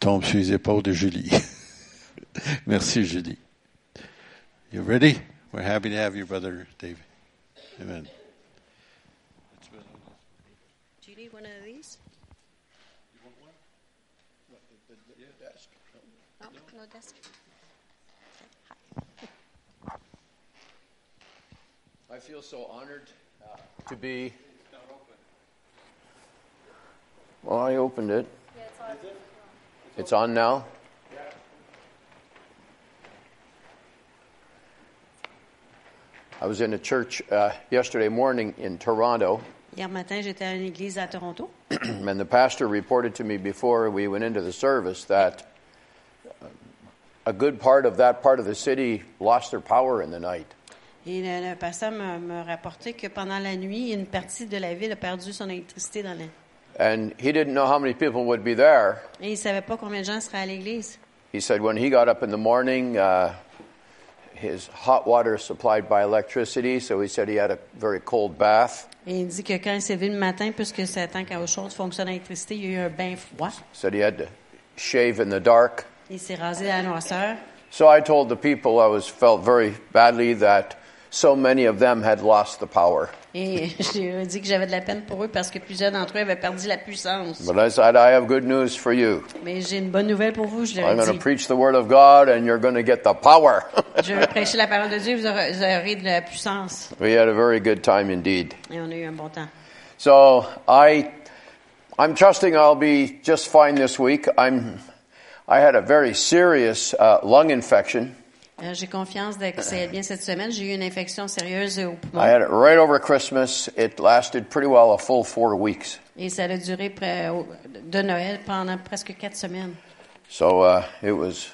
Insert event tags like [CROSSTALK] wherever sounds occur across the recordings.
tombe sur les épaules de Julie. [LAUGHS] Merci, Julie. You ready? We're happy to have you, brother David. Amen. Do you need one of these? You want one? No, no desk. I feel so honored uh, to be. Well, I opened it. It's on now. I was in a church uh, yesterday morning in Toronto, Hier matin, j'étais à une église à Toronto [CLEARS THROAT] and the pastor reported to me before we went into the service that a good part of that part of the city lost their power in the night. et le, le pasteur me, me rapportait que pendant la nuit, une partie de la ville a perdu son électricité dans la... And he didn't know how many people would be there. Et il savait pas combien de gens seraient à l'église. He said when he got up in the morning, uh, his hot water is supplied by electricity, so he said he had a very cold bath. Et il dit que quand il s'est levé le matin, puisque sa tank à eau chaude fonctionne à l'électricité, il y a eu un bain froid. Said he had to shave in the dark. Il s'est rasé à la noirceur. So I told the people I was felt very badly that so many of them had lost the power. Et [LAUGHS] je lui ai dit que j'avais de la peine pour eux parce que plusieurs d'entre eux avaient perdu la puissance. But I said I have good news for you. Mais j'ai une bonne nouvelle pour vous, je leur I'm going to dit. preach the word of God, and you're going to get the power. [LAUGHS] Je vais prêcher la parole de Dieu, vous aurez, vous aurez de la puissance. we had a very good time indeed. Et on a eu un bon temps. So I, I'm trusting I'll be just fine this week. I'm, I had a very serious uh, lung infection. Euh, J'ai confiance que ça bien cette semaine. J'ai eu une infection sérieuse au poumon. I had it right over Christmas. It lasted pretty well a full four weeks. Et ça a duré près de Noël pendant presque quatre semaines. So uh, it was.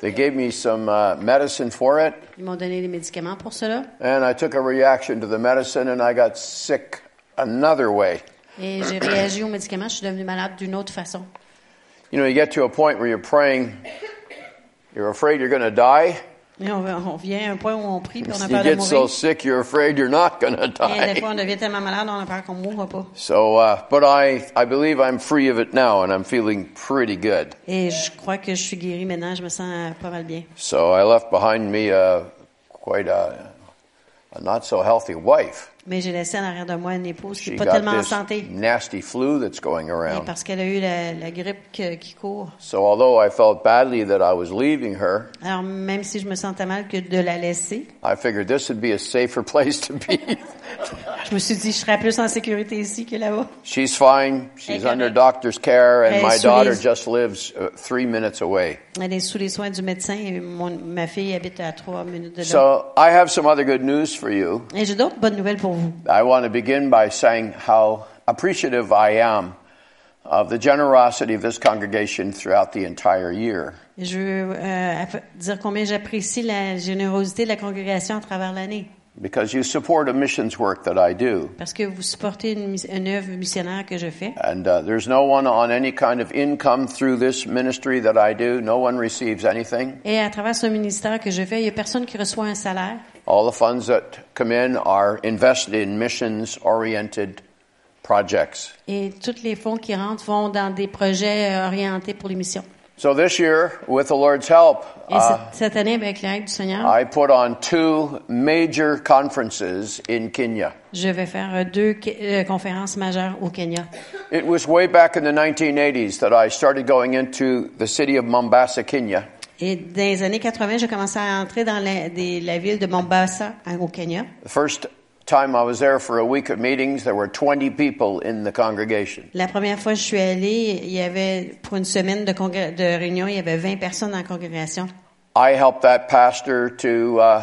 They gave me some uh, medicine for it, Ils m'ont donné des médicaments pour cela. and I took a reaction to the medicine, and I got sick another way. Et j'ai réagi aux médicaments. Je suis devenue malade d'une autre façon. You know, you get to a point where you're praying, you're afraid you're going to die. Et on, on vient à un point où on prie puis on a peur de get so sick, you're afraid you're not going to Et des die. fois, on devient tellement malade, on a peur qu'on mourra pas. So, uh, but I, I believe I'm free of it now, and I'm feeling pretty good. Et je crois que je suis guérie maintenant. Je me sens euh, pas mal bien. So I left behind me uh, quite a, a not so healthy wife. Mais j'ai laissé en arrière de moi une épouse qui n'est pas tellement en santé. nasty flu that's going Et around. parce qu'elle a eu la, la grippe que- qui court. So although I felt badly that I was leaving her, Alors, même si je me sentais mal que de la laisser, I figured this would be a safer [LAUGHS] place to be. je me suis dit, je serais plus en sécurité ici que là-bas. She's fine. She's under doctor's care, and my daughter just lives uh, three minutes away. Elle est sous les soins du médecin et mon- ma fille habite à trois minutes de là. So I have some other good news for you. Et j'ai d'autres bonnes nouvelles pour vous. I want to begin by saying how appreciative I am of the generosity of this congregation throughout the entire year. Je veux euh, dire combien j'apprécie la générosité de la congrégation à travers l'année. Because you support a missions work that I do. Parce que vous supportez une, une œuvre missionnaire que je fais. And uh, there's no one on any kind of income through this ministry that I do. No one receives anything. Et à travers ce ministère que je fais, il n'y a personne qui reçoit un salaire. All the funds that come in are invested in missions oriented projects. Et tous les fonds qui rentrent vont dans des projets euh, orientés pour les missions. So this year, with the Lord's help, uh, cette, année, avec du Seigneur, I put on two major conferences in Kenya. je vais faire euh, deux euh, conférences majeures au Kenya. It was way back in the 1980s that I started going into the city of Mombasa, Kenya. Et dans les années 80, j'ai commencé à entrer dans la, des- la ville de Mombasa, hein, au Kenya. The first time I was there for a week of meetings, there were 20 people in the congregation. La première fois que je suis allée, il y avait, pour une semaine de, réunion, il y avait 20 personnes dans la congrégation. I helped that pastor to, uh,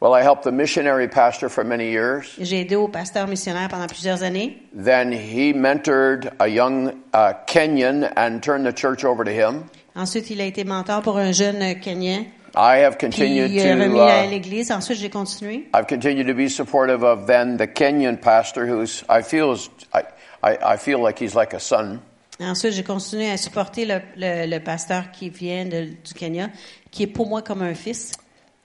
well, I helped the missionary pastor for many years. J'ai aidé au pasteur missionnaire pendant plusieurs années. Then he mentored a young uh, Kenyan and turned the church over to him. Ensuite, il a été mentor pour un jeune euh, Kenyan. I have Puis continued il a remis to, à uh, l'église. Ensuite, j'ai continué. I've continued to be supportive of then the Kenyan pastor, who's I feel is I, I, I feel like he's like a son. Ensuite, j'ai continué à supporter le, le, le pasteur qui vient de- du Kenya, qui est pour moi comme un fils.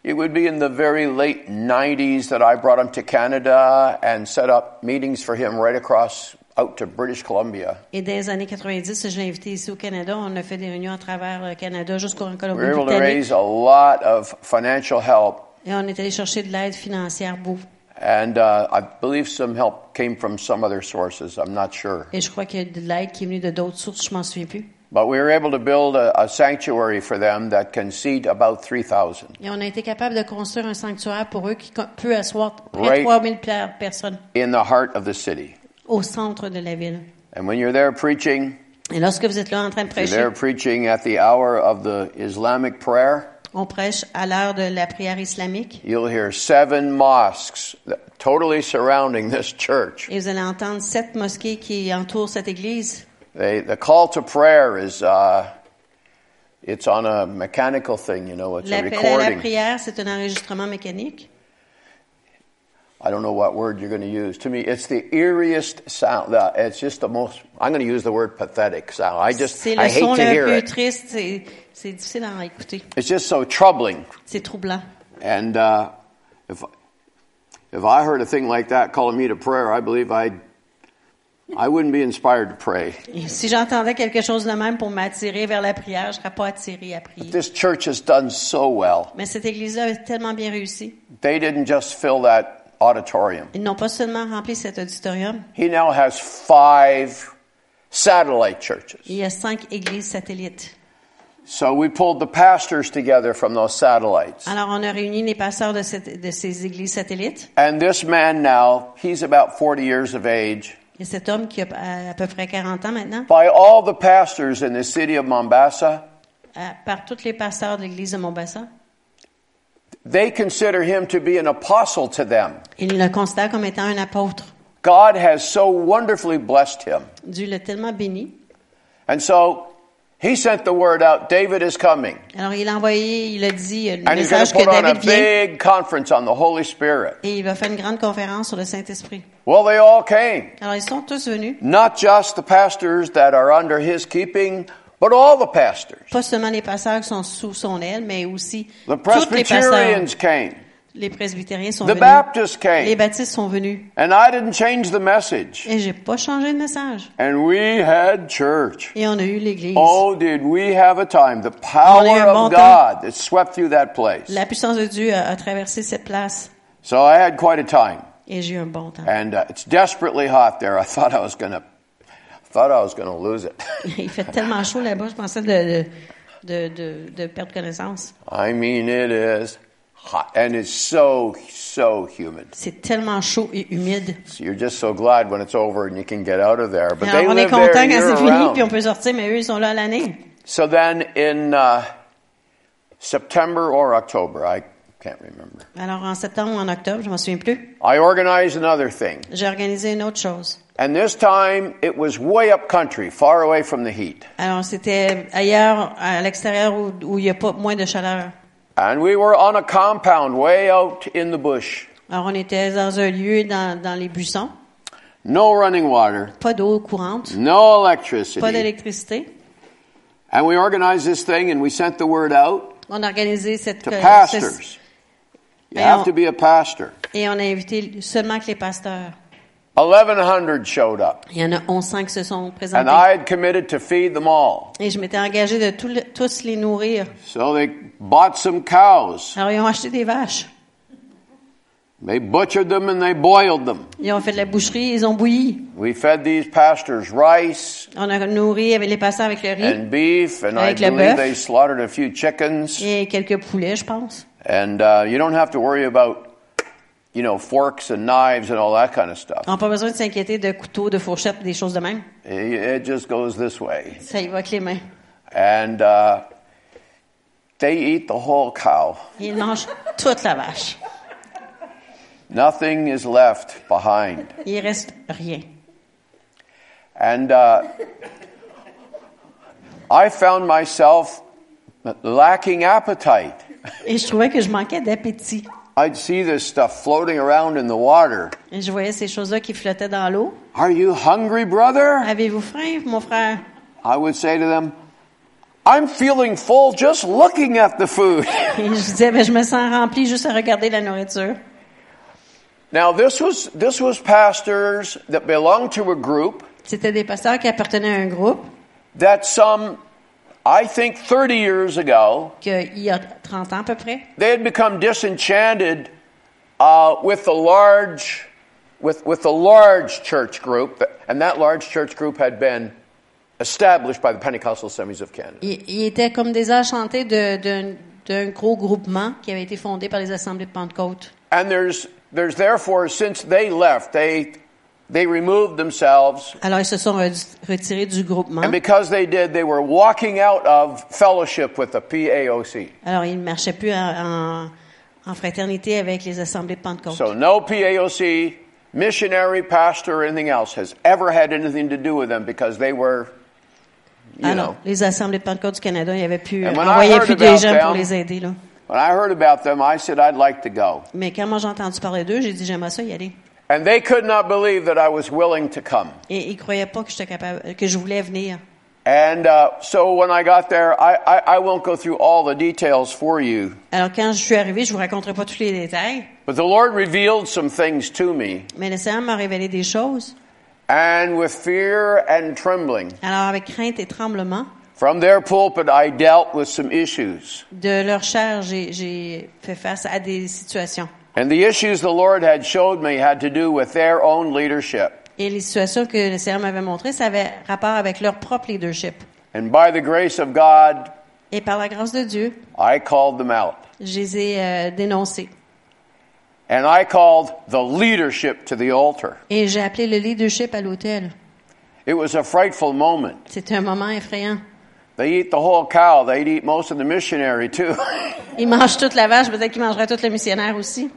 It would be in the very late 90s that I brought him to Canada and set up meetings for him right across out to British Columbia. Et dans les années 90, je l'ai invité ici au Canada. On a fait des réunions à travers le Canada jusqu'au We were able to raise a lot of financial help, Et on est allé chercher de l'aide financière beaucoup. and uh, I believe some help came from some other sources. I'm not sure. Et je crois qu'il y a de l'aide qui est venue de d'autres sources, je m'en souviens plus. But we were able to build a, a sanctuary for them that can seat about 3,000 Et on a été capable de construire un sanctuaire pour eux qui peut asseoir près Right. de 3000 pla- personnes in the heart of the city. Au centre de la ville. And when you're there preaching, Et lorsque vous êtes là en train de you're prêcher, there preaching at the hour of the Islamic prayer, on prêche à l'heure de la prière islamique. you'll hear seven mosques that- totally surrounding this church. Et vous allez entendre sept mosquées qui entourent cette église. They, the call to prayer is uh, it's on a mechanical thing, you know, it's a L'appel à la recording. prière, c'est un enregistrement mécanique. I don't know what word you're going to use. To me, it's the eeriest sound. It's just the most. I'm going to use the word pathetic sound. I just C'est I son hate to le hear it. triste. C'est c'est difficile à écouter. It's just so troubling. C'est troublant. And uh, if if I heard a thing like that calling me to prayer, I believe I I wouldn't be inspired to pray. Et si j'entendais quelque chose de même pour m'attirer vers la prière, je serais pas attirée à prier. This church has done so well. Mais cette église-là a tellement bien réussi. They didn't just fill that auditorium. Ils n'ont pas seulement rempli cet auditorium, He now has five satellite churches. il y a cinq églises satellites. So we pulled the pastors together from those satellites. Alors, on a réuni les pasteurs de, cette- de ces églises satellites. And this man now, he's about 40 years of age. A cet homme qui a à, à peu près 40 ans maintenant, By all the pastors in the city of Mombasa, à- par tous les pasteurs de l'église de Mombasa. They consider him to be an apostle to them. Ils le considèrent comme étant un apôtre. God has so wonderfully blessed him. Dieu l'a tellement béni. And so he sent the word out David is coming. Alors, il a envoyé, il a dit euh, le And he's going message to que put on a David vient big conference on the Holy Spirit. et il va faire une grande conférence sur le Saint-Esprit. Well, they all came. Alors, ils sont tous venus. Not just the pastors that are under his keeping, but all the pastors. Pas seulement les pasteurs qui sont sous son aile, mais aussi The tous les pasteurs. Presbyterians came. Les presbytériens sont The venus. Baptists came. Les baptistes sont venus. And I didn't change the message. Et j'ai pas changé de message. And we had church. Et on a eu l'église. Oh, did we have a time? The power bon of God that swept through that place. La puissance de Dieu a, a traversé cette place. So I had quite a time. Et j'ai eu un bon temps. And uh, it's desperately hot there. I [LAUGHS] thought I was going to thought I was going to lose it. [LAUGHS] Il fait tellement chaud là-bas, je pensais de, de, de, de perdre connaissance. I mean, it is hot. And it's so, so humid. C'est tellement chaud et humide. So you're just so glad when it's over and you can get out of there. But Alors, they on est live there quand c'est fini, puis on peut sortir, mais eux, ils sont là l'année. So then in uh, September or October, I can't remember, Alors, en septembre ou en octobre, je m'en souviens plus, I organized another thing. j'ai organisé une autre chose. And this time it was way up country, far away from the heat. Alors, c'était ailleurs, à l'extérieur, où, où il y a pas moins de chaleur. And we were on a compound way out in the bush. Alors, on était dans un lieu dans, dans les buissons, No running water, pas d'eau courante, no electricity. pas d'électricité. And we organized this thing and we sent the word out On a organisé cette to euh, pastors. You Et have on- to be a pastor. et on a invité seulement que les pasteurs. 1100 showed up. Il y en a 1100 qui se sont And présentés. I had committed to feed them all. Et je m'étais engagée de tous les nourrir. So they bought some cows. Alors, ils ont acheté des vaches. They butchered them and they boiled them. Ils ont fait de la boucherie, ils ont bouilli. We fed these pastors rice On a nourri avec les pasteurs avec le riz and beef, and I Avec le believe bœuf. they slaughtered a few chickens. et quelques poulets, je pense. And uh, you don't have to worry about, you know, forks and knives and all that kind of stuff. On pas besoin de s'inquiéter de couteaux, de fourchettes, des choses de même. It it just goes this way. Ça y va avec les mains. And uh, they eat the whole cow. Ils mangent toute la vache. Nothing is left behind. [LAUGHS] Il reste rien. And uh, I found myself lacking appetite. Et je trouvais que je manquais d'appétit. I'd see this stuff floating around in the water. Et je voyais ces choses-là qui flottaient dans l'eau. Are you hungry, brother? Avez-vous faim, mon frère? I would say to them, I'm feeling full just looking at the food. Et je disais, ben, je me sens rempli juste à regarder la nourriture. Now, this was, this was pastors that belonged to a group C'était des pasteurs qui appartenaient à un groupe that some, I think 30 years ago, qu'il y a 30 ans à peu près, they had become disenchanted uh, with the large, with, with the large church group, and that large church group had been established by the Pentecostal Assemblies of Canada. ils, étaient comme désenchantés d'un gros groupement qui avait été fondé par les assemblées de Pentecôte. And there's, there's therefore, since they left, they, they removed themselves, Alors ils se sont retirés du groupement. and because they did, they were walking out of fellowship with the PAOC. Alors ils ne marchaient plus en, en- fraternité avec les assemblées. So no PAOC, missionary, pastor, or anything else has ever had anything to do with them because they were, you Alors, know. les assemblées de Pentecôte du Canada, il n'y avait plus, And when I heard plus des gens them- pour les aider. Là. When I heard about them, I said I'd like to go. Mais quand moi j'ai entendu parler d'eux, j'ai dit j'aimerais ça y aller. And they could not believe that I was willing to come. Et ils croyaient pas que j'étais capable, que je voulais venir. And uh, so when I got there, I, I, I won't go through all the details for you, Alors quand je suis arrivé, je vous raconterai pas tous les détails, but the Lord revealed some things to me. mais le Seigneur m'a révélé des choses. And with fear and trembling, Alors avec crainte et tremblement, from their pulpit, I dealt with some issues. de leur chair, j'ai- fait face à des situations. And the issues the Lord had showed me had to do with their own leadership. Et les situations que le Seigneur m'avait montrées, ça avait rapport avec leur propre leadership. And by the grace of God, Et par la grâce de Dieu, I called them out. je les ai euh, dénoncés. And I called the leadership to the altar. Et j'ai appelé le leadership à l'hôtel. It was a frightful moment. C'était un moment effrayant. They eat the whole cow. They'd eat most of the missionary too. [LAUGHS] Ils mangent toute la vache, peut-être qu'ils mangeraient tout le missionnaire aussi.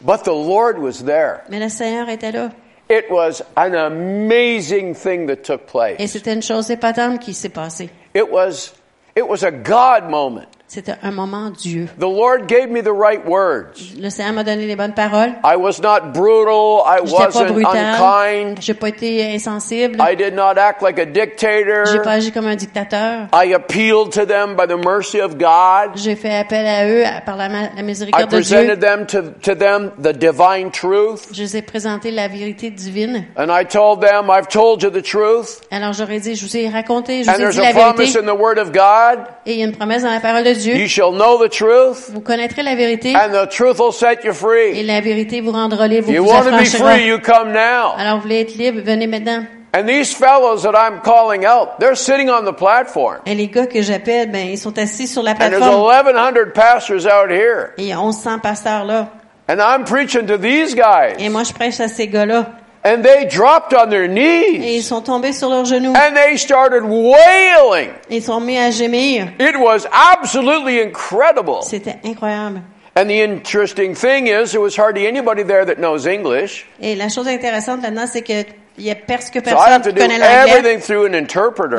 but the Lord was there. Mais le Seigneur était là. It was an amazing thing that took place. Et c'était une chose épatante qui s'est passée. It was, it was a God moment. C'était un moment Dieu. The Lord gave me the right words. Le Seigneur m'a donné les bonnes paroles. I was not brutal. I wasn't brutal. unkind. J'ai pas été insensible. I did not act like a J'ai dictator. pas agi comme un dictateur. I appealed to them by the mercy of God. J'ai fait appel à eux par la, la I miséricorde de Dieu. presented them to, to them the divine truth. Je les ai présenté la vérité divine. And I told them, I've told you the truth. Alors j'aurais dit, je vous ai raconté, je And vous ai there's dit a la promise vérité. in the Word of God. Et il y a une promesse dans la parole de Dieu. You shall know the truth, Vous connaîtrez la vérité. and the truth will set you Et free. la vérité vous rendra libre, You vous want to be free, you come now. Alors vous voulez être libre, venez maintenant. And these fellows that I'm calling out, they're sitting on the platform. Et les gars que j'appelle, ben ils sont assis sur la And there's plateforme. 1,100 pastors out here. Et il y a 1100 pasteurs là. And I'm preaching to these Et guys. moi je prêche à ces gars-là. And they dropped on their Et knees. ils sont tombés sur leurs genoux. And they started wailing. Ils sont mis à gémir. It was absolutely incredible. C'était incroyable. And the interesting thing is, it was hardly anybody there that knows English. Et la chose intéressante là-dedans, c'est que il y a presque personne qui connaît l'anglais. everything through an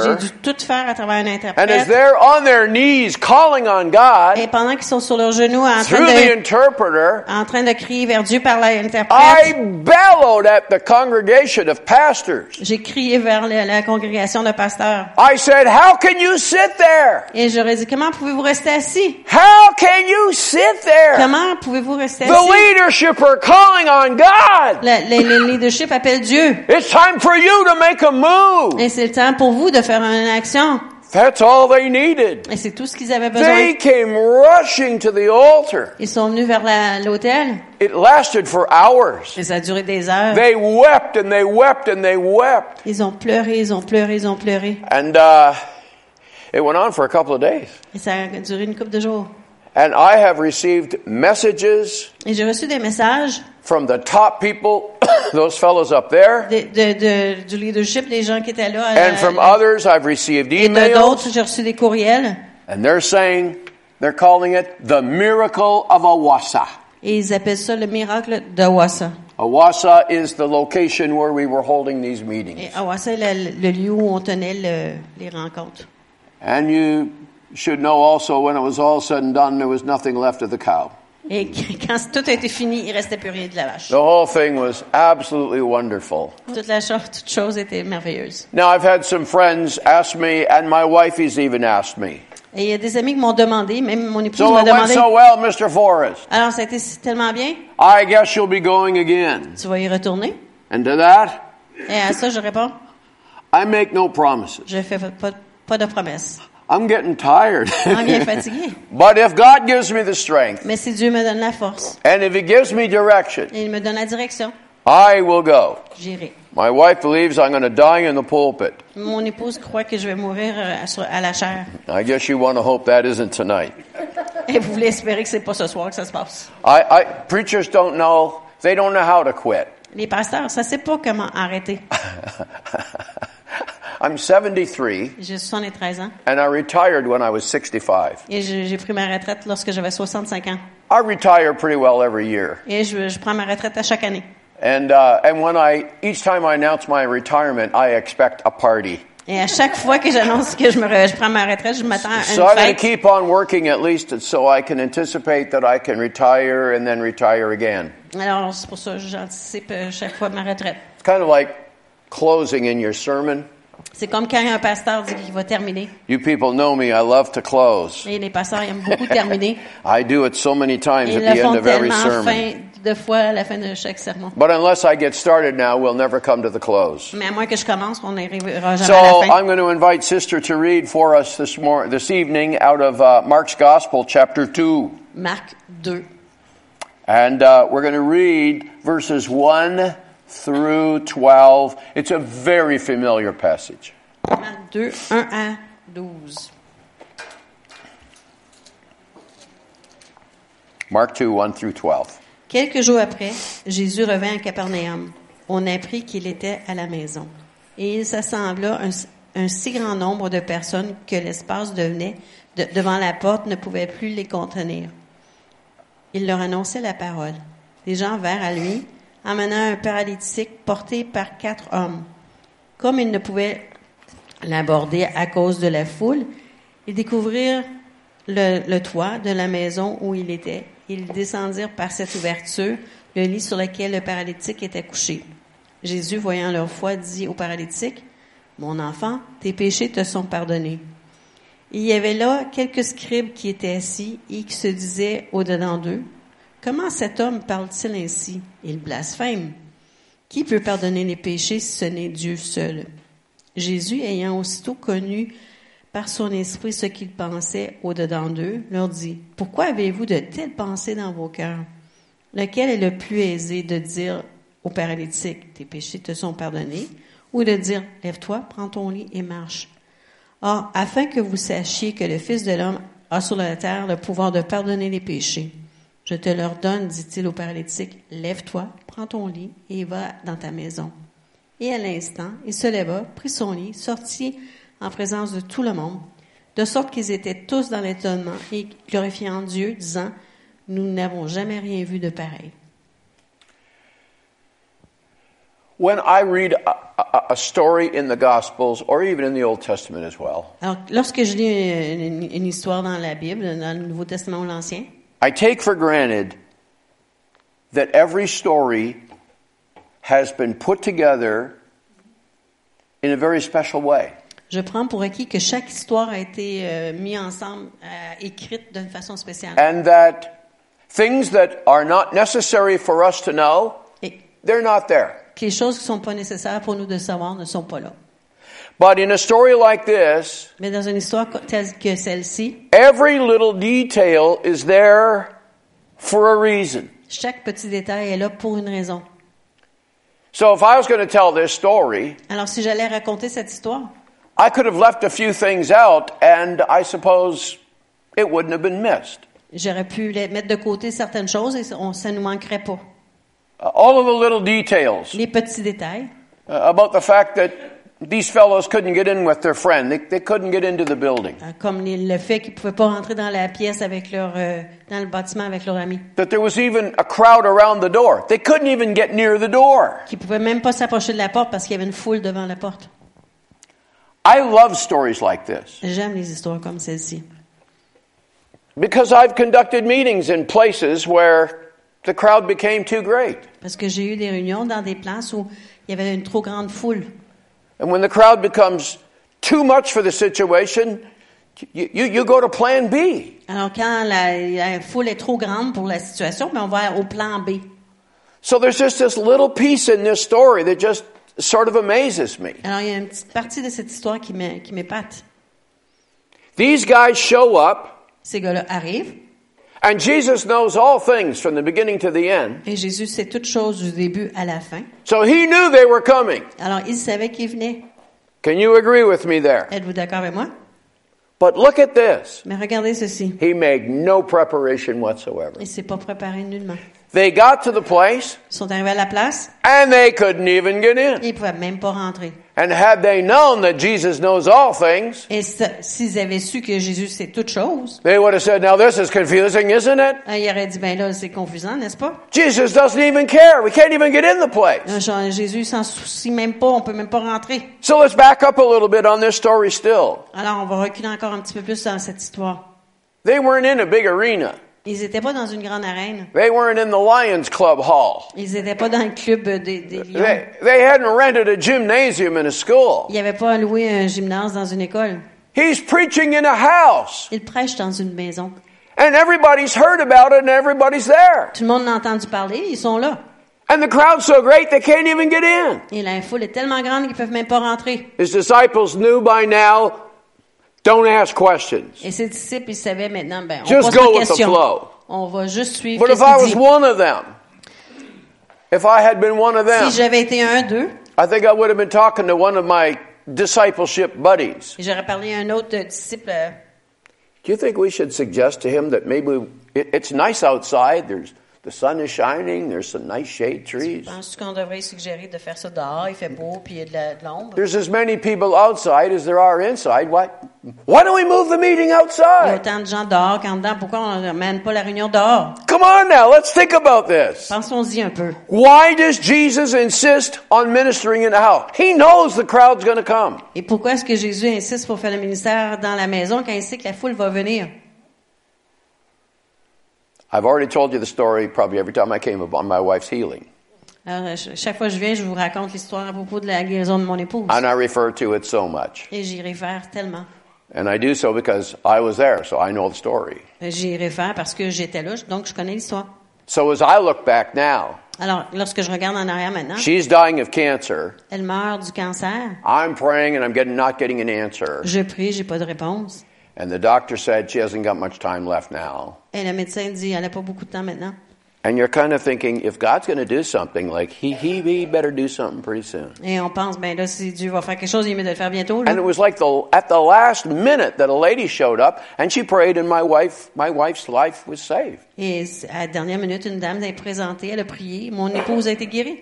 J'ai dû tout faire à travers un And as interprète. they're on their knees calling on Et God pendant qu'ils sont sur leurs genoux en train through the de, interpreter, en train de crier vers Dieu par I l'interprète, bellowed at the congregation of pastors. j'ai crié vers la, la congrégation de pasteurs. I said, How can you sit there? Et j'aurais dit, comment pouvez-vous rester assis? How can you sit there? Comment pouvez-vous rester The assis? leadership are calling on God. Le, le- le leadership appelle Dieu. It's time for you to make a move. Et c'est le temps pour vous de faire une action. That's all they needed. Et c'est tout ce qu'ils avaient besoin. They came rushing to the altar. Ils sont venus vers la- l'hôtel. It lasted for hours. Et ça a duré des heures. They wept and they wept and they wept. Ils ont pleuré, ils ont pleuré, ils ont pleuré. And uh, it went on for a couple of days. Et ça a duré une couple de jours. And I have received messages Et j'ai reçu des messages from the top people, [COUGHS] those fellows up there, de, de, de- du leadership, des gens qui étaient là. à la- and from others I've received et de d'autres, emails, j'ai reçu des courriels. and they're saying, they're calling it the miracle of Awasa. Et ils appellent ça le miracle d'Awassa. Awasa is the location where we were holding these Et meetings. Awassa est le, le lieu où on tenait le- les rencontres. And you should know also when it was all said and done, there was nothing left of the cow. Et [LAUGHS] quand tout a été fini, il restait plus rien de la vache. The whole thing was absolutely wonderful. Toute la chose, toute chose était merveilleuse. Now, I've had some friends ask me, and my wife has even asked me, Et il y a des amis qui m'ont demandé, même mon épouse So m'a demandé. so well, Mr. Forrest. Alors, ça a été tellement bien. I guess you'll be going again. Tu vas y retourner. And to that, Et à ça, je réponds, I make no promises. je fais pas, pas de promesses. I'm getting tired. [LAUGHS] On bien fatigué. [LAUGHS] but if God gives me the strength, Mais si Dieu me donne la force and if He gives me direction, et il me donne la direction, I will go. j'irai. My wife believes I'm going to die in the pulpit. Mon épouse croit que je vais mourir euh, sur- à la chair. I guess you want to hope that isn't tonight. [LAUGHS] Et vous voulez espérer que c'est pas ce soir que ça se passe. I, I, preachers don't know, they don't know how to quit. Les pasteurs, ça sait pas comment arrêter. I'm 73 J'ai 73 ans and I retired when I was 65. et j'ai pris ma retraite lorsque j'avais 65 ans. I retire pretty well every year. Et je, je prends ma retraite à chaque année. And, uh, and when I, each time I announce my retirement, I expect a party. Et à chaque fois que j'annonce que je, me, re- je prends ma retraite, je m'attends à So I'm une fête. keep on working at least so I can anticipate that I can retire and then retire again. Alors, c'est pour ça que j'anticipe euh, chaque fois ma retraite. It's kind of like closing in your sermon. C'est comme quand un pasteur dit qu'il va terminer. You people know me, I love to close. Et les pasteurs aiment beaucoup terminer. [LAUGHS] I do it so many times Et at the end of every sermon. fin, de fois à la fin de chaque sermon. But unless I get started now, we'll never come to the close. Mais à moins que je commence, on n'arrivera jamais So à la fin. So I'm going to invite Sister to read for us this mor- this evening out of uh, Mark's Gospel, chapter 2. Marc 2. And uh, we're going to read verses 1 through 12. It's a very familiar passage. Marc 2, 1 à 12. Mark 2, 1 through 12. Quelques jours après, Jésus revint à Capernaum. On apprit qu'il était à la maison. Et il s'assembla un, un si grand nombre de personnes que l'espace devenait de- devant la porte ne pouvait plus les contenir. Il leur annonçait la parole. Les gens vinrent à lui, amenant un paralytique porté par quatre hommes. Comme ils ne pouvaient l'aborder à cause de la foule, ils découvrirent le, le toit de la maison où il était. Ils descendirent par cette ouverture le lit sur lequel le paralytique était couché. Jésus, voyant leur foi, dit au paralytique, Mon enfant, tes péchés te sont pardonnés. Il y avait là quelques scribes qui étaient assis et qui se disaient au-dedans d'eux, Comment cet homme parle-t-il ainsi? Il blasphème. Qui peut pardonner les péchés si ce n'est Dieu seul? Jésus, ayant aussitôt connu par son esprit ce qu'ils pensaient au-dedans d'eux, leur dit, Pourquoi avez-vous de telles pensées dans vos cœurs? Lequel est le plus aisé de dire au paralytique, Tes péchés te sont pardonnés, ou de dire, Lève-toi, prends ton lit et marche Or, afin que vous sachiez que le Fils de l'homme a sur la terre le pouvoir de pardonner les péchés, je te leur donne, dit-il au paralytique, Lève-toi, prends ton lit et va dans ta maison. Et à l'instant, il se leva, prit son lit, sortit en présence de tout le monde, de sorte qu'ils étaient tous dans l'étonnement et glorifiant Dieu, disant, Nous n'avons jamais rien vu de pareil. When I read a, a, a story in the Gospels, or even in the Old Testament as well, Alors, lorsque je lis une, une- une histoire dans la Bible, dans le Nouveau Testament ou l'Ancien, I take for granted that every story has been put together in a very special way. je prends pour acquis que chaque histoire a été euh, mise ensemble, euh, écrite d'une façon spéciale. And that things that are not necessary for us to know, Et they're not there. que les choses qui sont pas nécessaires pour nous de savoir ne sont pas là. But in a story like this, Mais dans une histoire telle que celle-ci, every little detail is there for a reason. chaque petit détail est là pour une raison. So if I was going to tell this story, Alors, si j'allais raconter cette histoire, I could have left a few things out and I suppose it wouldn't have been missed. j'aurais pu les- mettre de côté certaines choses et on, ça nous manquerait pas. All of the little details Les petits détails, uh, about the fact that these fellows couldn't get in with their friend. They, they couldn't get into the building. euh, comme les- le fait qu'ils pouvaient pas rentrer dans la pièce avec leur, euh, dans le bâtiment avec leur ami, That there was even a crowd around the door. They couldn't even get near the door. qu'ils pouvaient même pas s'approcher de la porte parce qu'il y avait une foule devant la porte. I love stories like this J'aime les histoires comme celle-ci. because I've conducted meetings in places where the crowd became too great. Parce que j'ai eu des réunions dans des places où il y avait une trop grande foule. And when the crowd becomes too much for the situation, you, you, you go to plan B. Alors, quand la, la foule est trop grande pour la situation, ben, on va au plan B. So there's just this little piece in this story that just sort of amazes me. Alors, il y a une petite partie de cette histoire qui m'épate. These guys show up, Ces gars-là arrivent, and Jesus knows all things from the beginning to the end. et Jésus sait toutes choses du début à la fin. So he knew they were coming. Alors, il savait qu'il venait. Can you agree with me there? Êtes-vous d'accord avec moi? But look at this. Mais regardez ceci. He made no preparation whatsoever. Il s'est pas préparé nullement. They got to the place, Ils sont arrivés à la place, and they couldn't even get in. ils pouvaient même pas rentrer. And had they known that Jesus knows all things, Et s'ils avaient su que Jésus sait toutes choses, they would have said, Now this is confusing, isn't it? Euh, ils auraient dit, ben là, c'est confusant, n'est-ce pas? Jesus doesn't even care. We can't even get in the place. Euh, Jean- Jésus s'en soucie même pas, on peut même pas rentrer. So let's back up a little bit on this story still. Alors, on va reculer encore un petit peu plus dans cette histoire. They weren't in a big arena. Ils étaient pas dans une grande arène. They weren't in the Lions Club hall. Ils étaient pas dans le club des, des lions. They, they hadn't rented a gymnasium in a school. Ils n'avaient pas loué un gymnase dans une école. He's preaching in a house. Ils prêchent dans une maison. And everybody's heard about it and everybody's there. Tout le monde a entendu parler, ils sont là. And the crowd's so great they can't even get in. Et la foule est tellement grande qu'ils peuvent même pas rentrer. His disciples knew by now, don't ask questions. Et ses disciples, ils savaient maintenant, ben, on Just pose go pas de with the questions. flow. On va juste suivre But if I was dit. one of them, if I had been one of them, Si j'avais été un d'eux, I think I would have been talking to one of my discipleship buddies. j'aurais parlé à un autre disciple. euh, Do you think we should suggest to him that maybe it, it's nice outside? There's the sun is shining. There's some nice shade trees. Penses-tu qu'on devrait suggérer de faire ça dehors? Il fait beau, puis il y a de l'ombre? There's as many people outside as there are inside. Why? Why don't we move the meeting Il y a outside? autant de gens dehors qu'en dedans. Pourquoi on n'amène pas la réunion dehors? Come on now, let's think about this. Pensons-y un peu. Why does Jesus insist on ministering in the house? He knows the crowd's going to come. Et pourquoi est-ce que Jésus insiste pour faire le ministère dans la maison quand il sait que la foule va venir? I've already told you the story probably every time I came upon my wife's healing, Alors, ch- chaque fois que je viens, je vous raconte l'histoire à propos de la guérison de mon épouse. and I refer to it so much. Et j'y réfère tellement. And I do so because I was there, so I know the story. J'y réfère parce que j'étais là, donc je connais l'histoire. So as I look back now, Alors, lorsque je regarde en arrière maintenant, she's dying of cancer. elle meurt du cancer. I'm praying and I'm getting not getting an answer. Je prie, j'ai pas de réponse. And the doctor said she hasn't got much time left now. Et le médecin dit, elle n'a pas beaucoup de temps maintenant. And you're kind of thinking, if God's going to do something, like he, he, he better do something pretty soon. Et on pense, ben là, si Dieu va faire quelque chose, il mieux de le faire bientôt. là. And it was like the, at the last minute that a lady showed up and she prayed and my wife, my wife's life was saved. Et à la dernière minute, une dame s'est présentée, elle a prié, mon épouse a été guérie.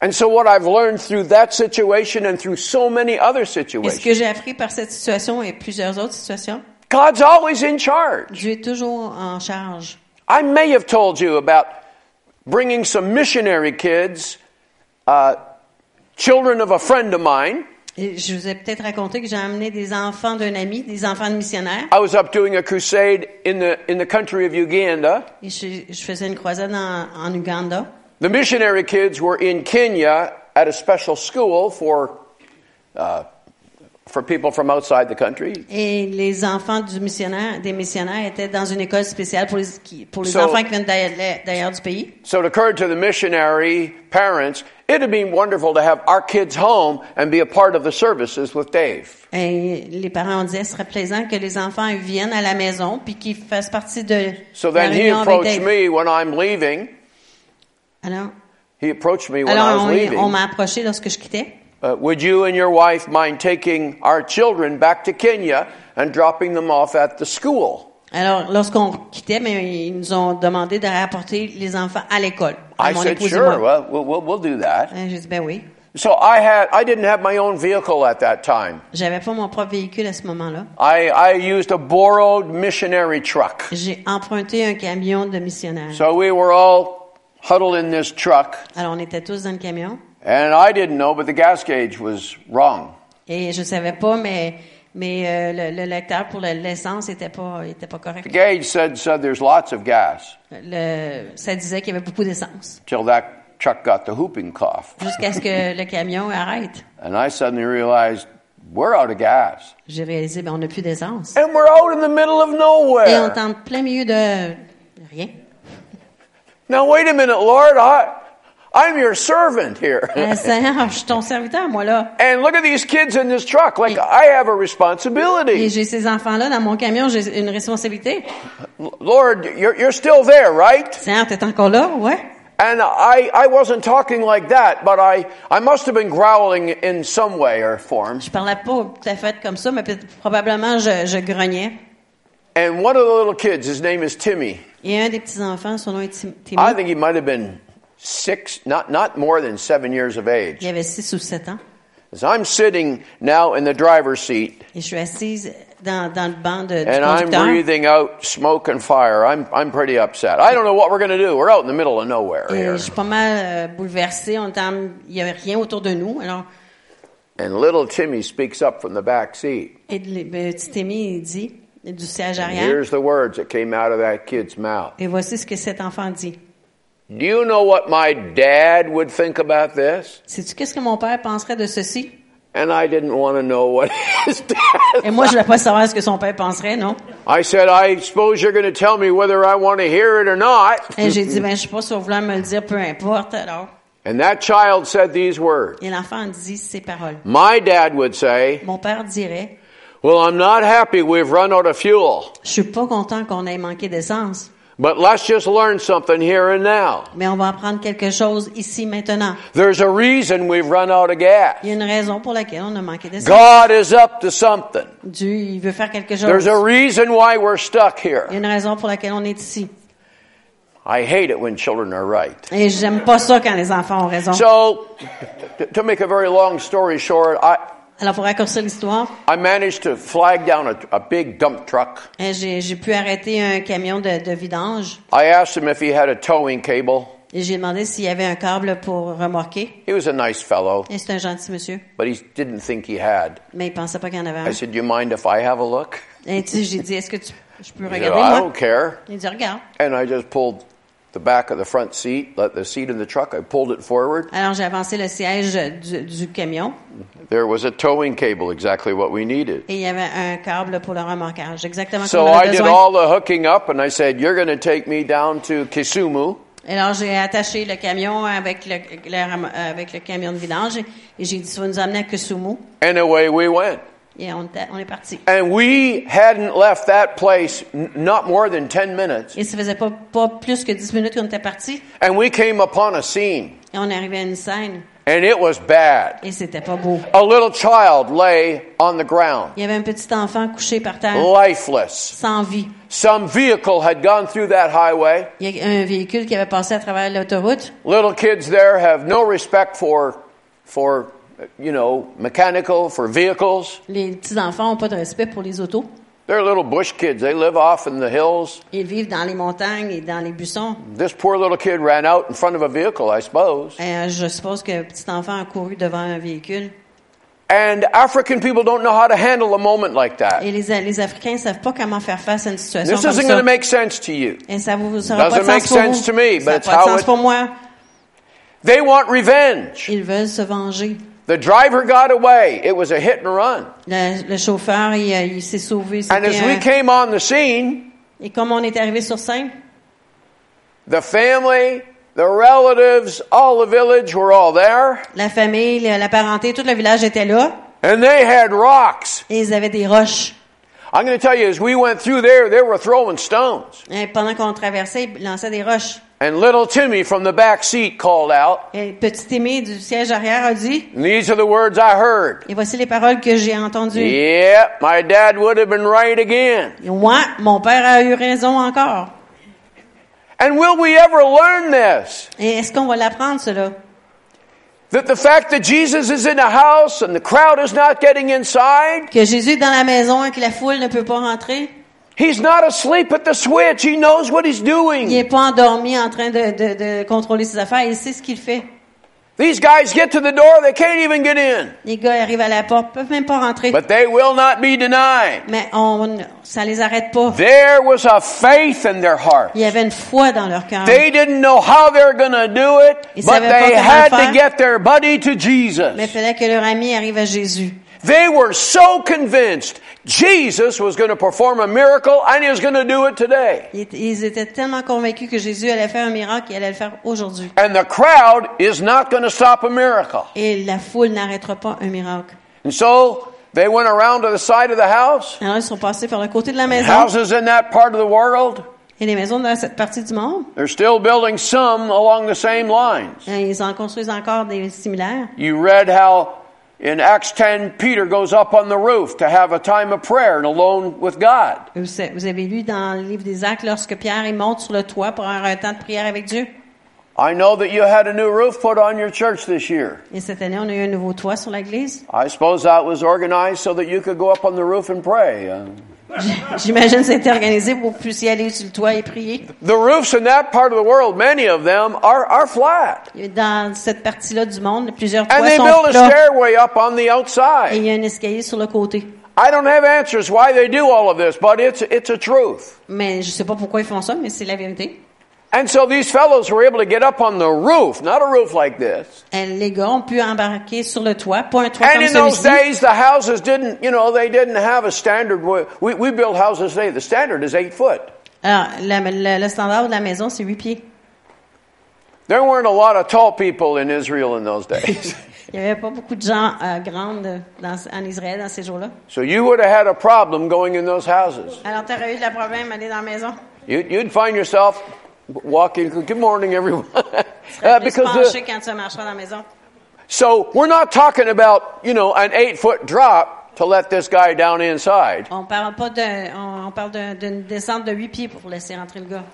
And so what I've learned through that situation and through so many other Et ce situations, que j'ai appris par cette situation et plusieurs autres situations, God's always in charge. Dieu est toujours en charge. I may have told you about bringing some missionary kids, uh, children of a friend of mine. Et je vous ai peut-être raconté que j'ai amené des enfants d'un ami, des enfants de missionnaires. I was up doing a crusade in the, in the country of Uganda. Et je, je faisais une croisade en, en Uganda. The missionary kids were in Kenya at a special school for, uh, for people from outside the country. Et les enfants du missionnaire, des missionnaires étaient dans une école spéciale pour les, qui- pour les So- enfants qui viennent d'ailleurs du pays. So it occurred to the missionary parents, it'd be wonderful to have our kids home and be a part of the services with Dave. Et les parents ont dit, ce serait plaisant que les enfants viennent à la maison puis qu'ils fassent partie de So la then he réunion avec approached Dave. me when I'm leaving. Alors, He approached me when I alors was on, leaving. on m'a approché lorsque je quittais. Uh, would you and your wife mind taking our children back to Kenya and dropping them off at the school? Alors, lorsqu'on quittait, mais ils nous ont demandé de rapporter les enfants à l'école. I mon said, épouse et sure, moi. well, we'll, we'll, we'll do that. Hein, J'ai dit, ben oui. So I had, I didn't have my own vehicle at that time. J'avais pas mon propre véhicule à ce moment-là. I, I used a borrowed missionary truck. J'ai emprunté un camion de missionnaires. So we were all huddled in this truck, Alors, on était tous dans le camion. And I didn't know, but the gas gauge was wrong. Et je savais pas, mais, mais euh, le, le lecteur pour l'essence était pas, était pas correct. The gauge said, said there's lots of gas Le, ça disait qu'il y avait beaucoup d'essence. till that truck got the whooping cough. Jusqu'à ce que [LAUGHS] le camion arrête. And I suddenly realized we're out of gas. J'ai réalisé, ben, on n'a plus d'essence. And we're out in the middle of nowhere. Et on est en plein milieu de rien. Now, wait a minute, Lord. I, I'm your servant here. [LAUGHS] Eh, Seigneur, je suis ton serviteur, moi, là. and look at these kids in this truck. Like, eh. I have a Et responsibility. j'ai ces enfants-là dans mon camion, j'ai une responsabilité. Lord, you're, you're still there, right? Seigneur, t'es encore là? Ouais. And I, I wasn't talking like that, but I, I must have been growling in some way or form. Je parlais pas tout à fait comme ça, mais probablement je, je grognais. And one of the little kids, his name is Timmy. Et un des petits-enfants, son nom est Timmy, I think he might have been six, not, not more than seven years of age. il avait 6 ou 7 ans. As I'm sitting now in the driver's seat Et je suis assise dans, dans le banc de, du and I'm conducteur. breathing out smoke and fire, I'm, I'm pretty upset. I don't know what we're going to do. We're out in the middle of nowhere Et here. je suis pas mal euh, bouleversée. On était en- il y avait rien autour de nous. Alors, And little Timmy speaks up from the back seat. et le le petit Timmy, il dit, du siège And arrière. here's the words that came out of that kid's mouth. Et voici ce que cet enfant dit. Do you know what my dad would think about this? Sais-tu qu'est-ce que mon père penserait de ceci? And I didn't want to know what [LAUGHS] his dad. Et moi, je ne voulais pas savoir ce que son père penserait, non? I said, I suppose you're going to tell me whether I want to hear it or not. Et j'ai dit, ben, je sais pas si vous voulez me le dire, peu importe, alors. And that child said these words. Et l'enfant dit ces paroles. My dad would say, Mon père dirait, Well, I'm not happy we've run out of fuel, je suis pas content qu'on ait manqué d'essence, but let's just learn something here and now. mais on va apprendre quelque chose ici maintenant. There's a reason we've run out of gas. Il y a une raison pour laquelle on a manqué d'essence. God is up to something. Dieu, il veut faire quelque chose. There's a reason why we're stuck Il y a here. une raison pour laquelle on est ici. I hate it when children are right. Et j'aime pas ça quand les enfants ont raison. So, to make a very long story short, I, Alors, pour raccourcir l'histoire, I managed to flag down a, a big dump truck. euh, j'ai j'ai pu arrêter un camion de, de vidange I asked him if he had a towing cable. et j'ai demandé s'il y avait un câble pour remorquer. He was a nice fellow, Et c'est un gentil monsieur, but he didn't think he had. mais il pensait pas qu'il y en avait I un. said, Do you mind if I have a look? Et tu sais, j'ai dit, est-ce que tu, je peux He said, regarder I moi? don't care. Il dit, regarde. And I just pulled the back of the front seat, the seat in the truck, I pulled it forward. Alors j'ai avancé le siège du, du camion There was a towing cable, exactly what we needed. et il y avait un câble pour le remorquage, exactement So comme on I did all the hooking up and I said, You're going to take me down to Kisumu. Et alors j'ai attaché le camion avec le, le ram- avec le camion de vidange et, j'ai dit, ça va nous amener à Kusumu. And away we went. Et on, était- on est parti. And we hadn't left that place not more than 10 minutes. Et ça faisait pas, pas plus que 10 minutes qu'on était parti. And we came upon a scene, Et on à une scène. and it was bad. Et c'était pas beau. A little child lay on the ground, Il y avait un petit enfant couché par terre, lifeless. sans vie. Some vehicle had gone through that highway. Il y a un véhicule qui avait passé à travers l'autoroute. Little kids there have no respect for, for, you know, mechanical, for vehicles. Les petits enfants ont pas de respect pour les autos. They're little bush kids. They live off in the hills. Ils vivent dans les montagnes et dans les buissons. This poor little kid ran out in front of a vehicle, I suppose. Et, euh, je suppose que le petit enfant a couru devant un véhicule. And African people don't know how to handle a moment like that. Et les, les Africains savent pas comment faire face à une situation This comme isn't going to make sense to you. Et ça vous ça aura pas de Doesn't make sens pour sense vous. to me, ça but n'a it's pas de how sens it- pour moi. They want revenge. Ils veulent se venger. The driver got away. It was a hit and run. Le, le chauffeur, il, euh, il s'est sauvé. And as we came on the scene, Et comme on est arrivé sur scène, the family, the relatives, all the village were all there. la famille, la, la parenté, tout le village était là. And they had rocks. Et ils avaient des roches. I'm going to tell you, as we went through there, they were throwing stones. Et pendant qu'on traversait, ils lançaient des roches. And little Timmy from the back seat called out, Et petit Aimé du siège arrière a dit, these are the words I heard. et voici les paroles que j'ai entendues. Yep, my dad would have been right again. Ouais, mon père a eu raison encore. And will we ever learn this? Et est-ce qu'on va l'apprendre, cela? That the fact that Jesus is in a house and the crowd is not getting inside, Que Jésus est dans la maison et que la foule ne peut pas rentrer? He's not asleep at the switch. He knows what he's Il doing. n'est pas endormi en train de, de, de contrôler ses affaires. Il sait ce qu'il fait. These guys get to the door, they can't even get in. Les gars arrivent à la porte, peuvent même pas rentrer. But they will not be denied. Mais on, ça les arrête pas. There was a faith in their heart. Il y avait une foi dans leur cœur. They didn't know how they're going to do it, Ils but savaient pas they comment had faire. to get their buddy to Jesus. Mais il fallait que leur ami arrive à Jésus. They were so convinced Jesus was going to perform a miracle and he was going to do it today. Ils, étaient tellement convaincus que Jésus allait faire un miracle et allait le faire aujourd'hui. And the crowd is not going to stop a miracle. Et la foule n'arrêtera pas un miracle. And so they went around to the side of the house, Alors ils sont passés par le côté de la maison. houses in that part of the world. Et les maisons dans cette partie du monde, They're still building some along the same lines. ils en construisent encore des similaires. You read how in Acts 10, Peter goes up on the roof to have a time of prayer and alone with God. Vous, vous avez lu dans le livre des Actes lorsque Pierre il monte sur le toit pour avoir un temps de prière avec Dieu. I know that you had a new roof put on your church this year. Et cette année, on a eu un nouveau toit sur l'église. I suppose that was organized so that you could go up on the roof and pray. Uh, J'imagine que c'était organisé pour que vous puissiez aller sur le toit et prier. the roofs in that part of the world, many of them are, are flat. Dans cette partie-là du monde, plusieurs toits And they sont build a plats. stairway up on the Et il outside. y a un escalier sur le côté. I don't have answers why they do all of this, but it's, it's a truth. Mais je sais pas pourquoi ils font ça, mais c'est la vérité. And so these fellows were able to get up on the roof, not a roof like this. Les gars ont pu embarquer sur le toit, pas un toit And comme in those days, the houses didn't, you know, they didn't have a standard. We, we build houses today. The standard is eight foot. Ah, la- la- le standard de la maison, c'est huit pieds. There weren't a lot of tall people in Israel in those days. [LAUGHS] Il n'y avait pas beaucoup de gens euh, grandes dans, en Israël dans ces jours-là. so you would have had a problem going in those houses. Alors, tu aurais eu de problème à aller dans la maison. You'd find yourself walking, good morning, everyone. [LAUGHS] Uh, because the, quand tu marcheras dans la maison. so we're not talking about, you know, an eight foot drop to let this guy down inside. On parle pas de, on, on parle de- d'une descente de huit pieds pour laisser rentrer le gars.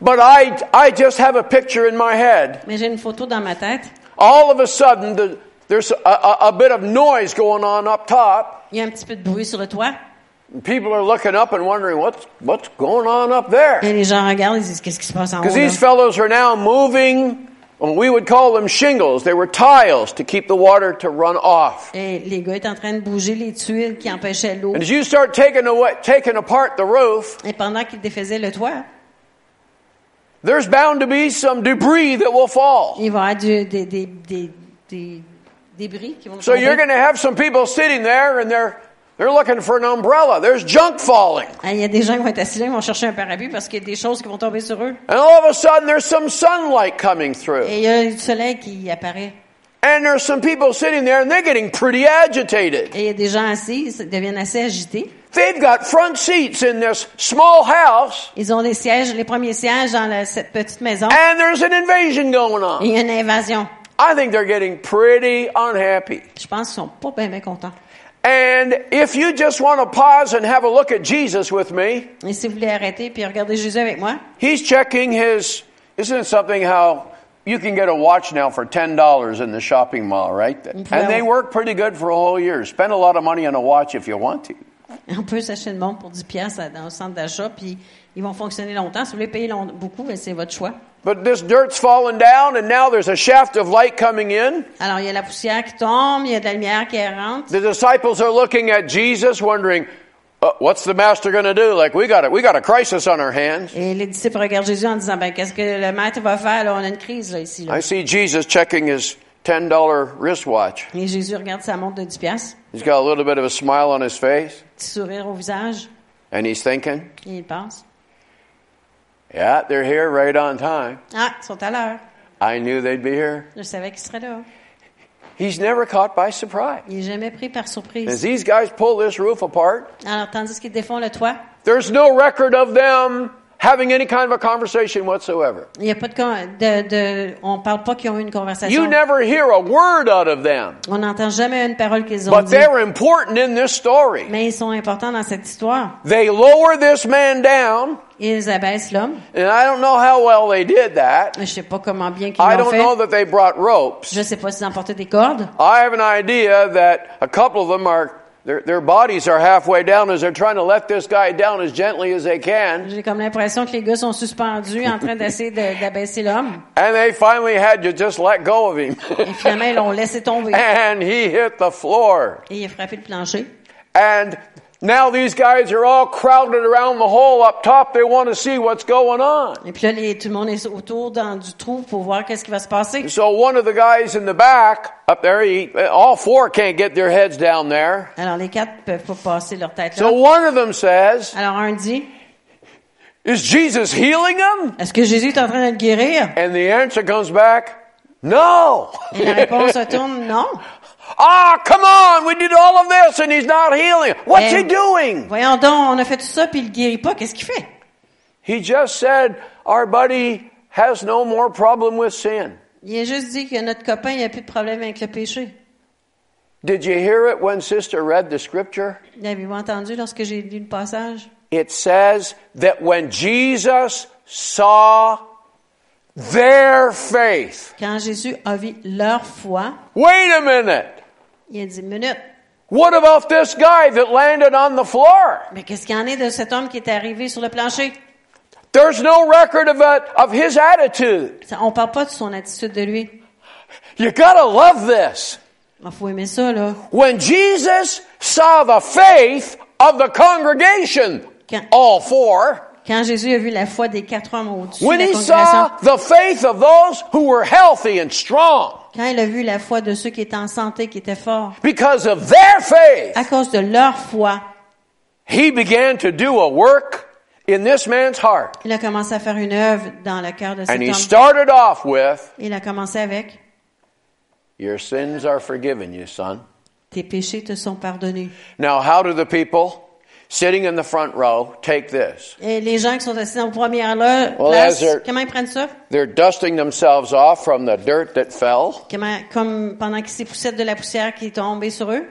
But I, I just have a picture in my head. Mais j'ai une photo dans ma tête. All of a sudden, the, there's a, a, a bit of noise going on up top. Il y a un petit peu de bruit sur le toit. People are looking up and wondering what's what's going on up there. Et les gens regardent et disent qu'est-ce qui se passe en haut. Because là? these fellows are now moving. Well, we would call them shingles. They were tiles to keep the water to run off. Et les gars étaient en train de bouger les tuiles qui empêchaient l'eau. And as you start taking away, taking apart the roof, Et pendant qu'ils défaisaient le toit, there's bound to be some debris that will fall. il va y avoir du- des, des, des, des débris qui vont So you're going to have some people sitting there and they're they're looking for an umbrella. There's junk falling. Ah, Il y a des gens qui vont être assis là, ils vont chercher un parapluie parce qu'il y a des choses qui vont tomber sur eux. And all of a sudden there's some sunlight coming through. Et il y a du soleil qui apparaît. And there's some people sitting there and they're getting pretty agitated. Et il y a des gens assis, ils deviennent assez agités. They've got front seats in this small house Ils ont les sièges, les premiers sièges dans la- cette petite maison. and there's an invasion going Et on. il y a une invasion. I think they're getting pretty unhappy. Je pense qu'ils sont pas bien, bien contents. And if you just want to pause and have a look at Jesus with me, Et si vous voulez arrêter puis regarder Jésus avec moi, he's checking his. Isn't it something how you can get a watch now for ten dollars in the shopping mall, right? Mm, and they work pretty good for a whole year. Spend a lot of money on a watch if you want to. on peut s'acheter une montre pour 10 pièces dans le centre d'achat puis ils vont fonctionner longtemps. Si vous voulez payer long- beaucoup, ben, c'est votre choix. But this dirt's fallen down, and now there's a shaft of light coming in. Alors, il y a la poussière qui tombe, il y a de la lumière qui rentre. The disciples are looking at Jesus, wondering, uh, "What's the master going to do? Like we got a, we got a crisis on our hands." Et les disciples regardent Jésus en disant, ben, qu'est-ce que le maître va faire? Là, on a une crise, là, ici, là. I see Jesus checking his ten dollar wristwatch. Et Jésus regarde sa montre de 10 pièces, He's got a little bit of a smile on his face, petit sourire au visage, and he's thinking, et il pense, "Yeah, they're here right on time. ah, ils sont à l'heure. I knew they'd be here." Je savais qu'ils seraient là. He's never caught by surprise. Il n'est jamais pris par As these guys pull this roof apart, Alors, tandis qu'ils défont le toit, there's no record of them having any kind of a conversation whatsoever. il n'y a pas de, de, de on parle pas qu'ils ont eu une You never hear a word out of them. On n'entend jamais une parole qu'ils ont But dit. they're important in this story. Mais ils sont importants dans cette histoire. They lower this man down, Ils abaissent l'homme. and I don't know how well they did that. Je sais pas comment bien qu'ils I don't fait. know that they brought ropes. Je sais pas s'ils ont porté des cordes. I have an idea that a couple of them are, their, their bodies are halfway down as they're trying to let this guy down as gently as they can. J'ai comme l'impression que les gars sont suspendus en train d'essayer d'abaisser l'homme. And they finally had to just let go of him. Et finalement, ils l'ont laissé tomber. [LAUGHS] and he hit the floor. Et il a frappé le plancher. And Now these guys are all crowded around the hole up top. They want to see what's going on. Et puis là, les- tout le monde est autour dans du trou pour voir qu'est-ce qui va se passer. So one of the guys in the back up there, he, all four can't get their heads down there. Alors, les quatre peuvent pas passer leur tête là. So one of them says, Alors, un dit, is Jesus healing them? est-ce que Jésus est en train de le guérir? And the answer comes back, no. Et la réponse [LAUGHS] retourne, non. Ah, come on, we did all of this and he's not healing. What's Eh, he doing? Voyons donc, on a fait tout ça puis il guérit pas. Qu'est-ce qu'il fait? He just said our buddy has no more problem with sin. Il a juste dit que notre copain, il a plus de problème avec le péché. Did you hear it when sister read the scripture? L'avez-vous entendu lorsque j'ai lu le passage? It says that when Jesus saw their faith, Quand Jésus a vu leur foi, wait a minute. Il dit, minute, What about this guy that landed on the floor? mais qu'est-ce qu'il y en est de cet homme qui est arrivé sur le plancher? There's no record of it, of his attitude. Ça, on parle pas de son attitude de lui. You gotta love this. Faut aimer ça, là. When Jesus saw the faith of the congregation, Quand- all four, Quand Jésus a vu la foi des quatre hommes au-dessus when de la he congrégation, saw the faith of those who were healthy and strong, quand il a vu la foi de ceux qui étaient en santé, qui étaient forts, because of their faith, à cause de leur foi, he began to do a work in this man's heart. il a commencé à faire une œuvre dans le cœur de cet And he homme. started off with, Il a commencé avec Your sins are forgiven you, son. Tes péchés te sont pardonnés. Now, how do the people sitting in the front row take this? Et les gens qui sont assis en première là, Well, place, they're- comment ils prennent ça? They're dusting themselves off from the dirt that fell. Comment, comme pendant qu'ils s'époussettent de la poussière qui est tombée sur eux,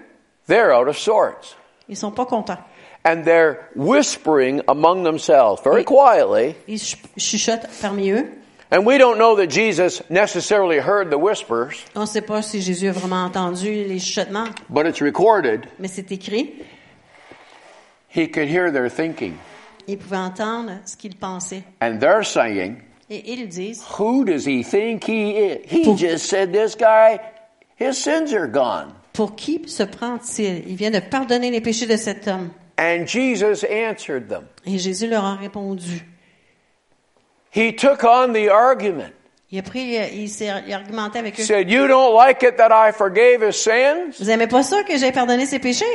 They're out of sorts. ils sont pas contents. And they're whispering among themselves very quietly. Ils ch- chuchotent parmi eux. And we don't know that Jesus necessarily heard the whispers, On sait pas si Jésus a vraiment entendu les chuchotements, but it's recorded. mais c'est écrit. He could hear their thinking. Ils pouvaient entendre ce qu'ils pensaient. And they're saying, Et ils disent, Who does he think he is? He Pour- just said this guy, his sins are gone. pour qui se prend-il? Il vient de pardonner les péchés de cet homme. And Jesus answered them. Et Jésus leur a répondu. He took on the argument. Il a pris, euh, il s'est il a argumenté avec He eux. said, You don't like it that I forgave his sins? Vous aimez pas ça que j'ai pardonné ses péchés?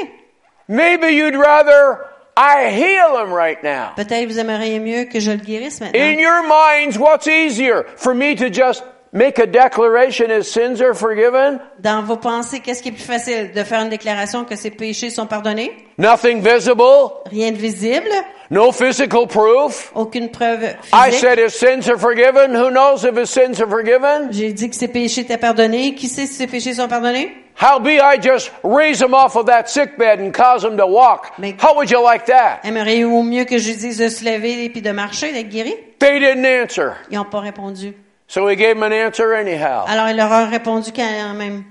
Maybe you'd rather I heal him right now. Peut-être vous aimeriez mieux que je le guérisse maintenant. In your minds, what's easier? For me to just make a declaration his sins are forgiven? Dans vos pensées, qu'est-ce qui est plus facile? De faire une déclaration que ses péchés sont pardonnés? Nothing visible? Rien de visible? No physical proof? Aucune preuve I physique? said his sins are forgiven. Who knows if his sins are forgiven? J'ai dit que ses péchés étaient pardonnés. Qui sait si ses péchés sont pardonnés? How be I just raise him off of that sick bed and cause him to walk? How would you like that? Aimeriez-vous mieux que je dise de se lever et puis de marcher, d'être guéri? They didn't answer. Ils n'ont pas répondu. So he gave him an answer anyhow. Alors il leur a répondu quand même.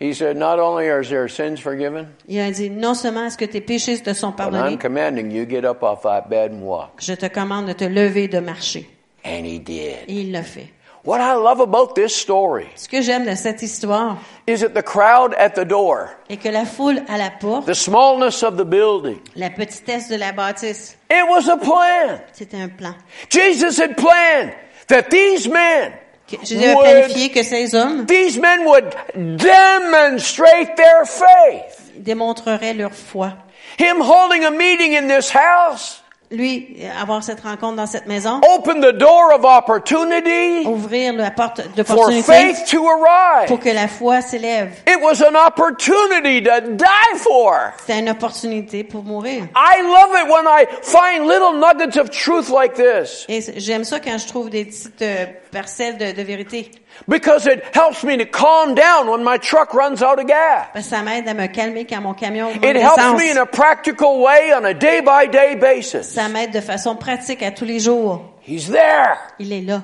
He said, Not only are their sins forgiven, Il a dit, non seulement est-ce que tes péchés te sont pardonnés, I'm commanding you get up off that bed and walk. je te commande de te lever et de marcher. And he did. Et il l'a fait. What I love about this story Ce que j'aime de cette histoire is that the crowd at the door, est que la foule à la porte, the smallness of the building, la petitesse de la bâtisse, it was a plan. c'était un plan. Jesus had planned that these men, Jésus a would, planifié que ces hommes these men would demonstrate their faith. démontreraient leur foi. Him holding a meeting in this house Lui, avoir cette rencontre dans cette maison, opened the door of opportunity ouvrir la porte for d'opportunité faith to arrive. pour que la foi s'élève. It was an opportunity to die for. C'est une opportunité pour mourir. I love it when I find little nuggets of truth like this Et j'aime ça quand je trouve des petites euh, parcelles de, de vérité. Because it helps me to calm down when my truck runs out of gas. Parce que ça m'aide à me calmer quand mon camion manque It helps me in a practical way on a day by day basis. Ça m'aide de façon pratique à tous les jours. He's there Il est là.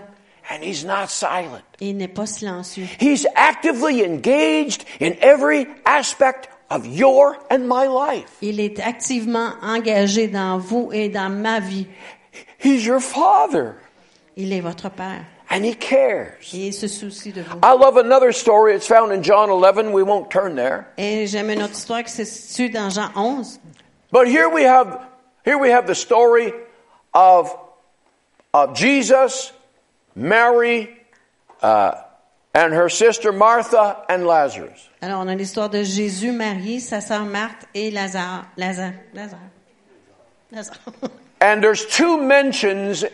and he's not silent. Et il n'est pas silencieux. He's actively engaged in every aspect of your and my life. Il est activement engagé dans vous et dans ma vie. He's your father Il est votre Père. And he cares. Et il se soucie de vous. I love another story. It's found in John 11. We won't turn there. Et j'aime une autre histoire qui se situe dans Jean 11. But here we have here we have the story of of Jesus, Mary, uh, and her sister Martha and Lazarus. Alors, on a l'histoire de Jésus, Marie, sa sœur Marthe et Lazare. Lazare. Lazare. Lazare. [LAUGHS] And there's two mentions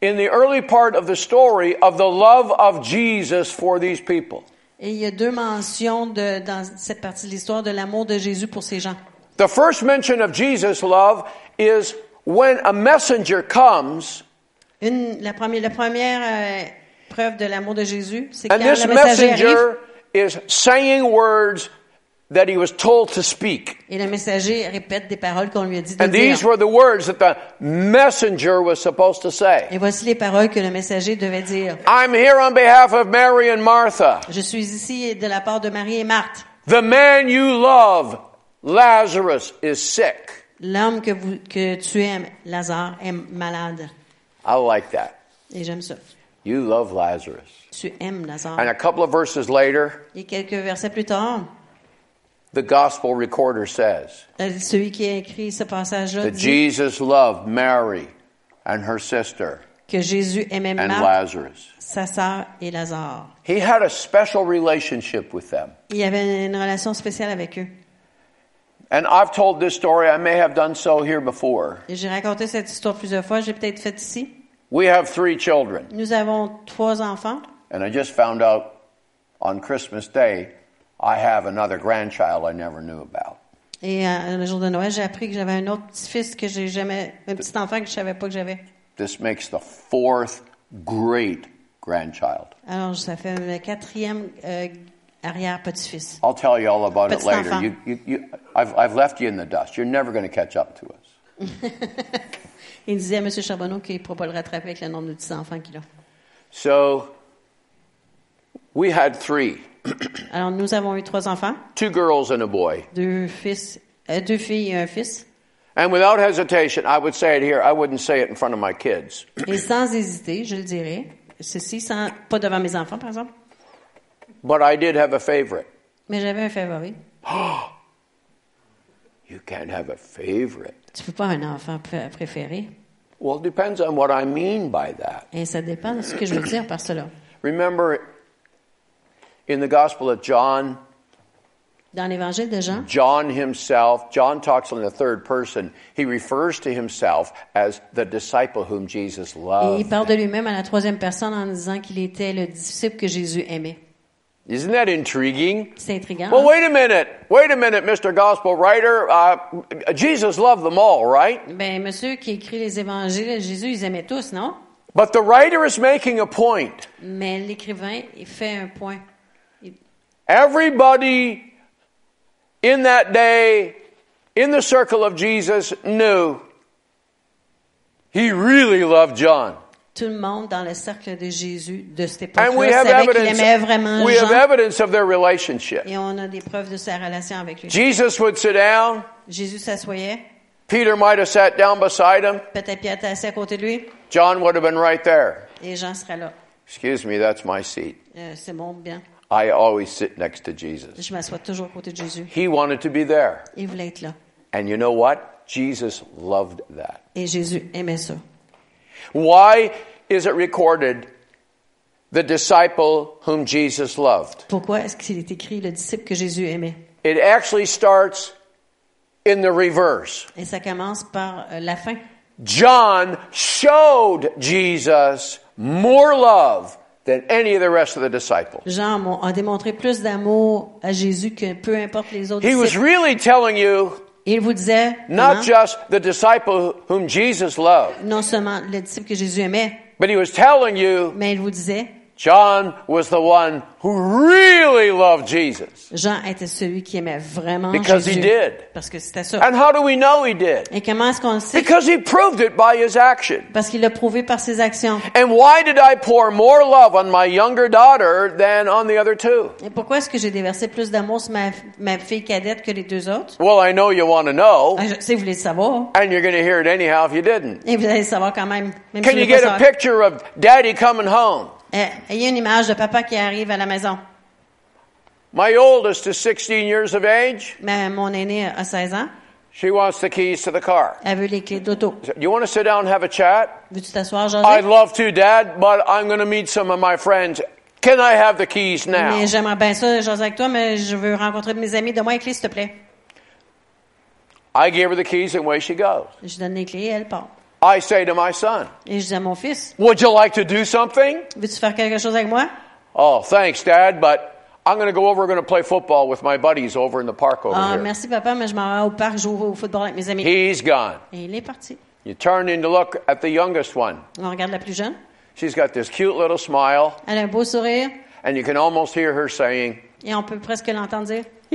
in the early part of the story of the love of Jesus for these people. Et il y a deux mentions de, dans cette partie de l'histoire de l'amour de Jésus pour ces gens. The first mention of Jesus' love is when a messenger comes, Une, la première, la première euh, preuve de l'amour de Jésus, c'est quand this le messager arrive messenger is saying words that he was told to speak. et le messager répète des paroles qu'on lui a dit de And these dire. were the words that the messenger was supposed to say. Et voici les paroles que le messager devait dire. I'm here on behalf of Mary and Martha. Je suis ici de la part de Marie et Marthe. The man you love, Lazarus, is sick. L'homme que, vous, que tu aimes, Lazare, est malade. I like that. Et j'aime ça. You love Lazarus. Tu aimes Lazare. And a couple of verses later, Et quelques versets plus tard, the gospel recorder says euh, celui qui a écrit ce passage-là that dit Jesus loved Mary and her sister que Jésus aimait and Marthe, Lazarus. sa sœur et Lazare. He had a special relationship with them. Il avait une relation spéciale avec eux. And I've told this story, I may have done so here before. Et j'ai raconté cette histoire plusieurs fois, j'ai peut-être fait ici. We have three children, Nous avons trois enfants. and I just found out on Christmas Day I have another grandchild I never knew about. Et euh, le jour de Noël, j'ai appris que j'avais un autre petit-fils que j'ai jamais, un petit enfant que je savais pas que j'avais. This makes the fourth great grandchild. Alors, ça fait le quatrième euh, arrière-petit-fils. I'll tell you all about it later. You, you, you, I've, I've left you in the dust. You're never going to catch up to us. [LAUGHS] Il disait à M. Charbonneau qu'il ne pourra pas le rattraper avec le nombre de petits enfants qu'il a. So we had three Alors, nous avons eu trois enfants, two girls and a boy. deux fils, euh, deux filles et un fils. And without hesitation, I would say it here. I wouldn't say it in front of my kids. Et sans hésiter, je le dirais, ceci, sans, pas devant mes enfants, par exemple, But I did have a favorite. mais j'avais un favori. [GASPS] You can't have a favorite. Tu peux pas avoir un enfant pr- préféré. Well, it depends on what I mean by that. Et ça dépend de ce que je veux dire par cela. Remember in the Gospel of John, Dans l'évangile de Jean, John himself, John talks in the third person. He refers to himself as the disciple whom Jesus et il loved. parle de lui-même à la troisième personne en disant qu'il était le disciple que Jésus aimait. Isn't that intriguing? C'est intriguant. Well, wait a minute. Wait a minute, Mr. Gospel writer. Uh, Jesus loved them all, right? Ben, monsieur qui écrit les évangiles, Jésus, ils aimaient tous, non? But the writer is making a point. Mais l'écrivain, il fait un point. Everybody in that day, in the circle of Jesus, knew he really loved John. Tout le monde dans le cercle de Jésus de cette And we époque-là have savait qu'il evidence, aimait vraiment we have evidence of their relationship. Et on a des preuves de sa relation avec lui. Jesus would sit down. Jésus s'assoyait. Peter might have sat down beside him. Peut-être Pierre était assis à côté de lui. John would have been right there. Et Jean serait là. Excuse me, that's my seat. Euh, c'est bon, bien. I always sit next to Jesus. Je m'assois toujours à côté de Jésus. He wanted to be there. Il voulait être là. And you know what? Jesus loved that. Et Jésus aimait ça. Why is it recorded the disciple whom Jesus loved? Pourquoi est-ce qu'il est écrit le disciple que Jésus aimait? It actually starts in the reverse. Et ça commence par euh, la fin. John showed Jesus more love than any of the rest of the disciples. Jean a démontré plus d'amour à Jésus que peu importe les autres He was really telling you Il vous disait not just the disciple whom Jesus loved, non seulement le disciple que Jésus aimait, but he was telling you mais il vous disait John was the one who really loved Jesus. Jean était celui qui aimait vraiment Because he did. Parce que c'était ça. And how do we know he did? Et comment est-ce qu'on le sait? Because he proved it by his action. Parce qu'il l'a prouvé par ses actions. And why did I pour more love on my younger daughter than on the other two? Et pourquoi est-ce que j'ai déversé plus d'amour sur ma, ma fille cadette que les deux autres? Well, I know you want to know, Ah, je sais, vous voulez savoir. and you're going to hear it anyhow if you didn't. Et vous allez savoir quand même. même Can si you get a picture of daddy coming home? Eh, ayez une image de papa qui arrive à la maison. My oldest is 16 years of age. Ma- mon aîné a 16 ans. She wants the keys to the car. Elle veut les clés d'auto. You want to sit down and have a chat? Veux-tu t'asseoir, José? I'd love to, Dad, but I'm going to meet some of my friends. Can I have the keys now? Mais j'aimerais bien ça, José, avec toi, mais je veux rencontrer mes amis. Donne-moi les clés, s'il te plaît. I give her the keys and away she goes. Je donne les clés et elle part. I say to my son, Et je dis à mon fils, Would you like to do something? veux-tu faire quelque chose avec moi? Oh, thanks, Dad, but I'm going to go over, we're going to play football with my buddies over in the park over Ah, here. merci papa, mais je m'en vais au parc jouer au football avec mes amis. He's gone. Et il est parti. You turn in to look at the youngest one. On regarde la plus jeune. She's got this cute little smile, Elle a un beau sourire and you can almost hear her saying, et on peut presque l'entendre dire. [LAUGHS]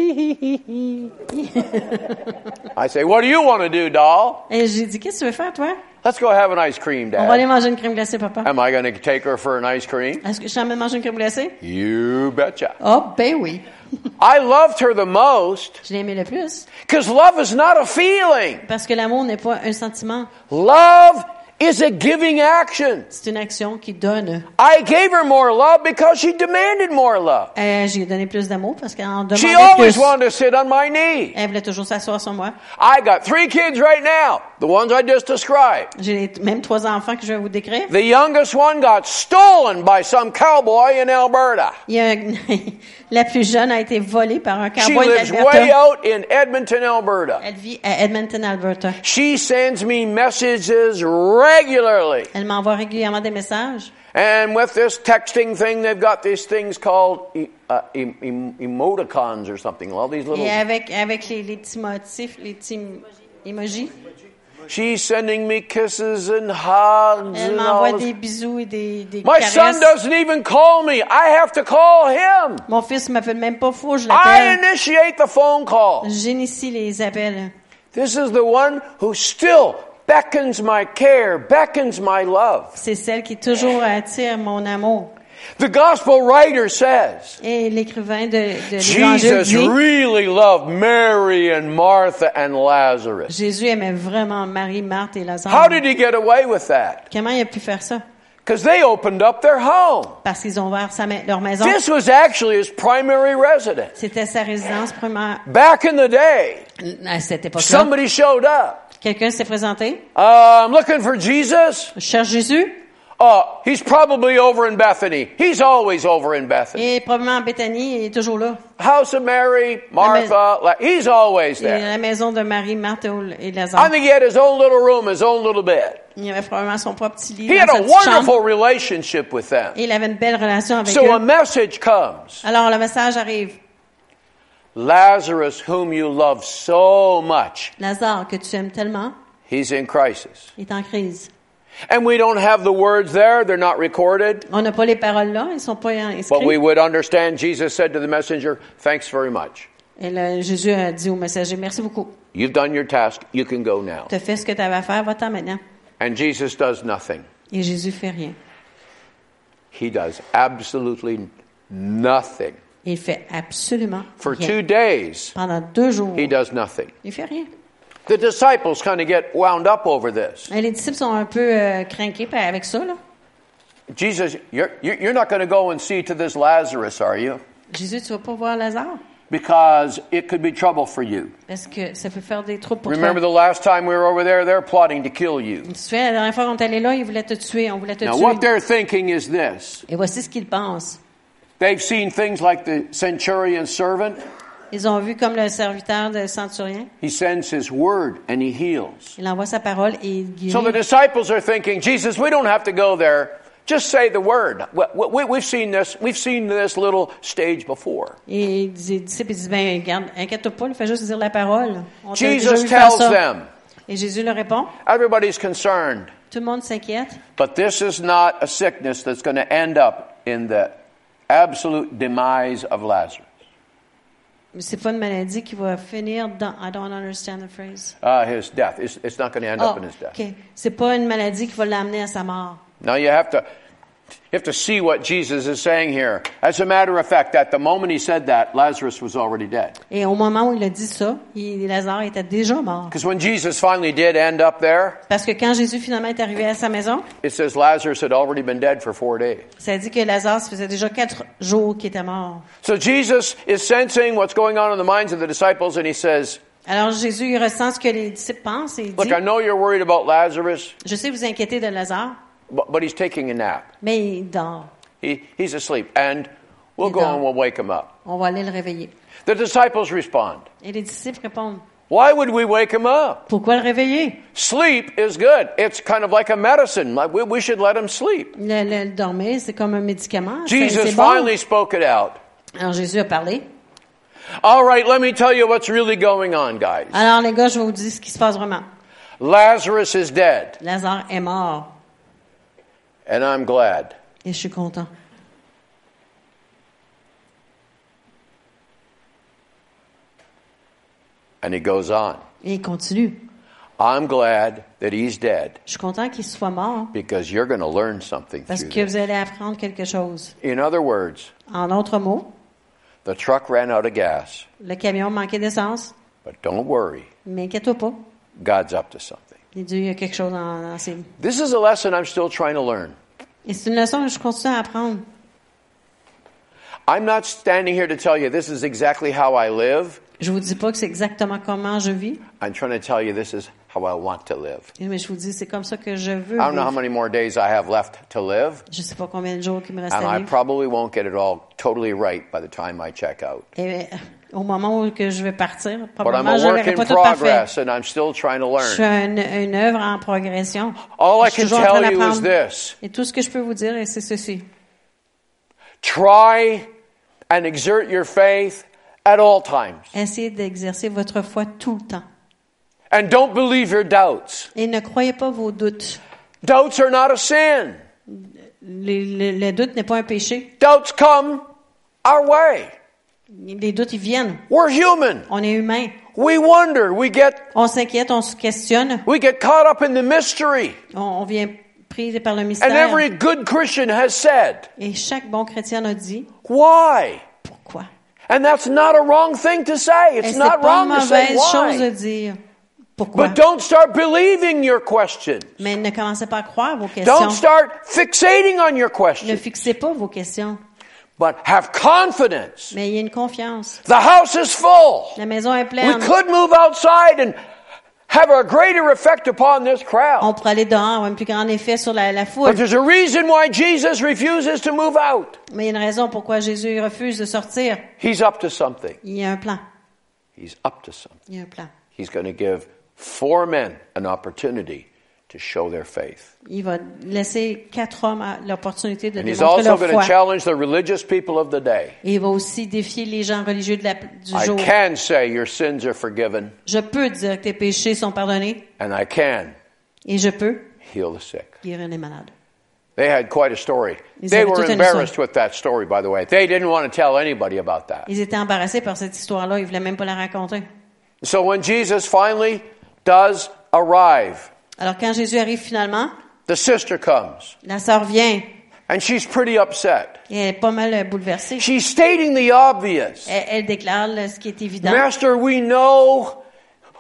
I say, What do you want to do, doll? Et j'ai dit, qu'est-ce que tu veux faire, toi? Let's go have an ice cream, Dad. On va aller manger une crème glacée, papa. Am I going to take her for an ice cream? Est-ce que je t'emmène manger une crème glacée? You betcha. Oh, ben oui. [LAUGHS] I loved her the most Je l'ai aimé le plus. because love is not a feeling. Parce que l'amour n'est pas un sentiment. Love is a giving action. C'est une action qui donne. I gave her more love because she demanded more love. Euh, j'ai donné plus d'amour parce qu'elle en She always plus. wanted to sit on my knee. Elle voulait toujours s'asseoir sur moi. I got three kids right now, the ones I just described. J'ai même trois enfants que je vais vous décrire. The youngest one got stolen by some cowboy in Alberta. Il y a [LAUGHS] la plus jeune a été volée par un She cowboy lives way d'Alberta. out in Edmonton, Alberta. Elle vit à Edmonton, Alberta. She sends me messages regularly. Elle m'envoie régulièrement des messages. And with this texting thing, they've got these things called e- uh, em- em- emoticons or something. All these little. Et avec, avec les, les petits motifs, les petits emojis, She's sending me kisses and hugs elle and m'envoie des bisous et des, des My son doesn't even call me. I have to call him. Mon fils m'appelle même pas je I l'appelle. initiate the phone call. J'initie les appels. This is the one who still beckons my care, beckons my love. C'est celle qui toujours attire mon amour. The gospel writer says Et l'écrivain de, de Jesus dit, really loved Mary and Martha and Lazarus. Jésus aimait vraiment Marie, Marthe et Lazare. How did he get away with that? Comment il a pu faire ça? Because they opened up their home. Parce qu'ils ont ouvert sa leur maison. This was actually his primary residence. C'était sa résidence primaire Back in the day, à cette époque-là. somebody showed up. Quelqu'un s'est présenté. Uh, I'm looking for Jesus. Je cherche Jésus. Uh, he's probably over in Bethany. He's always over in Bethany. Et probablement en Béthanie, il est toujours là. House of Mary, Martha, La- he's always Il est there. la maison de Marie, Marthe et I Lazare. think he had his own little room, his own little bed. Il avait probablement son propre petit lit He had a petite chambre. wonderful relationship with them. Et il avait une belle relation avec So a eux. message comes. Alors le message arrive. Lazarus, whom you love so much, Lazare, que tu aimes tellement, he's in crisis. est en crise. And we don't have the words there, they're not recorded. On n'a pas les paroles là, ils sont pas But we would understand Jesus said to the messenger, Thanks very much. Et là, Jésus a dit au messager, merci beaucoup. You've done your task. You can go now. Tu as fait ce que tu avais à faire, va-t'en maintenant. And Jesus does nothing. Et Jésus fait rien. He does absolutely nothing. Il fait absolument For rien. two days, Pendant deux jours, he does nothing. il fait rien. The disciples kind of get wound up over this. Et les disciples sont un peu euh, craqués avec ça. Là. Jesus, you're, you're not going to go and see to this Lazarus, are you? Jésus, tu vas pas voir Lazare Because it could be trouble for you. parce que ça peut faire des troubles pour Remember toi. the last time we were over there? They're plotting to kill you. Tu te souviens, la dernière fois qu'on est allé là, ils voulaient te tuer, on voulait te Now, tuer. what they're thinking is this Et voici ce qu'ils pensent. they've seen things like the centurion's servant. Ils ont vu comme le serviteur de centurien. He sends his word and he heals. Il envoie sa parole et il guérit. So the disciples are thinking, Jesus, we don't have to go there. Just say the word. We, we, we've seen this. We've seen this little stage before. Et les disciples disent, ben, regarde, inquiète-toi pas, il fait juste dire la parole. On Jesus tells them, Et Jésus leur répond, everybody's concerned, tout le monde s'inquiète, but this is not a sickness that's going to end up in the absolute demise of Lazarus. C'est pas une maladie qui va finir dans, I don't understand the phrase. Uh, his death. It's, it's not going to end Oh, up in his death. ok. C'est pas une maladie qui va l'amener à sa mort. Now you have to you have to see what Jesus is saying here. As a matter of fact, at the moment he said that, Lazarus was already dead. Et au moment où il a dit ça, il, Lazare était déjà mort. Because when Jesus finally did end up there, Parce que quand Jésus finalement est arrivé à sa maison, it says Lazarus had already been dead for four days. ça dit que Lazare, faisait déjà quatre jours qu'il était mort. So Jesus is sensing what's going on in the minds of the disciples, and he says, Alors Jésus il ressent ce que les disciples pensent et il Look, I know you're worried about Lazarus, je sais vous inquiétez de Lazare, but, but he's taking a nap. mais il dort. He, he's asleep. And we'll He go don't. and we'll wake him up. On va aller le réveiller. The disciples respond, Et les disciples répondent, Why would we wake him up? pourquoi le réveiller? Sleep is good. It's kind of like a medicine. Like we, we should let him sleep. Le, le- dormir, c'est comme un médicament. Jesus bon. finally spoke it out. Alors Jésus a parlé. All right, let me tell you what's really going on, guys. Alors les gars, je vais vous dire ce qui se passe vraiment. Lazarus is dead, Lazare est mort. And I'm glad. Et je suis content. And he goes on. Et il continue. I'm glad that he's dead Je suis content qu'il soit mort because you're going to learn something parce through que this. vous allez apprendre quelque chose. In other words, En d'autres mots, the truck ran out of gas, le camion manquait d'essence, but don't worry, mais inquiète-toi pas. God's up to something. Dieu, il y a quelque chose dans ses... This is a lesson I'm still trying to learn. Et c'est une leçon que je continue à apprendre. I'm not standing here to tell you this is exactly how I live. Je vous dis pas que c'est exactement comment je vis, I'm trying to tell you this is how I want to live. mais je vous dis c'est comme ça que je veux. I don't know how vivre. many more days I have left to live, Je sais pas combien de jours qu'il me reste and à I vivre. probably won't get it all totally right by the time I check out. Et euh, au moment où que je vais partir, probablement je in pas tout parfait. Je suis une, une œuvre en progression. All I Je suis can toujours en train tell you is d'apprendre. this Et tout ce que je peux vous dire, c'est ceci. try and exert your faith at all times. Essayez d'exercer votre foi tout le temps. And don't believe your doubts. Et ne croyez pas vos doutes. Doubts are not a sin, Les, les- le doute n'est pas un péché. doubts come our way. Les doutes, ils viennent. We're human. On est humain. We wonder, we get On s'inquiète, on se questionne. we get caught up in the mystery. On, on vient pris par le And mystère. every good Christian has said, Et chaque bon chrétien a dit why? pourquoi? And that's not a wrong thing to say. Et It's not pas une wrong to say mauvaise chose de why. dire pourquoi. But don't start believing your questions. Mais ne commencez pas à croire vos questions. Don't start fixating on your Ne questions. fixez pas vos questions. But have confidence. Mais il y a une confiance. The house is full. La maison est pleine. We could move outside and have a greater effect upon this crowd. On pourrait aller dehors, avoir un plus grand effet sur la, la But foule. there's a reason why Jesus refuses to move out. Mais il y a une raison pourquoi Jésus refuse de sortir. He's up to something. Il y a un plan. He's up to something. Il y a un plan. He's going to give four men an opportunity to show their faith. Il va laisser quatre hommes l'opportunité de And he's démontrer also leur going foi. to challenge the religious people of the day. Et il va aussi défier les gens religieux de la, du I jour. can say your sins are forgiven, Je peux dire que tes péchés sont pardonnés and I can et je peux heal the sick. guérir les malades. They had quite a story. Ils They avaient were toute une embarrassed with that story, by the way. They didn't want to tell anybody about that. Ils étaient embarrassés par cette histoire-là. Ils voulaient même pas la raconter. So when Jesus finally does arrive, Alors quand Jésus arrive finalement, the sister comes, la sœur vient and she's pretty upset. et elle est pas mal euh, bouleversée. She's stating the obvious. Elle, elle déclare là, ce qui est évident. Master, we know,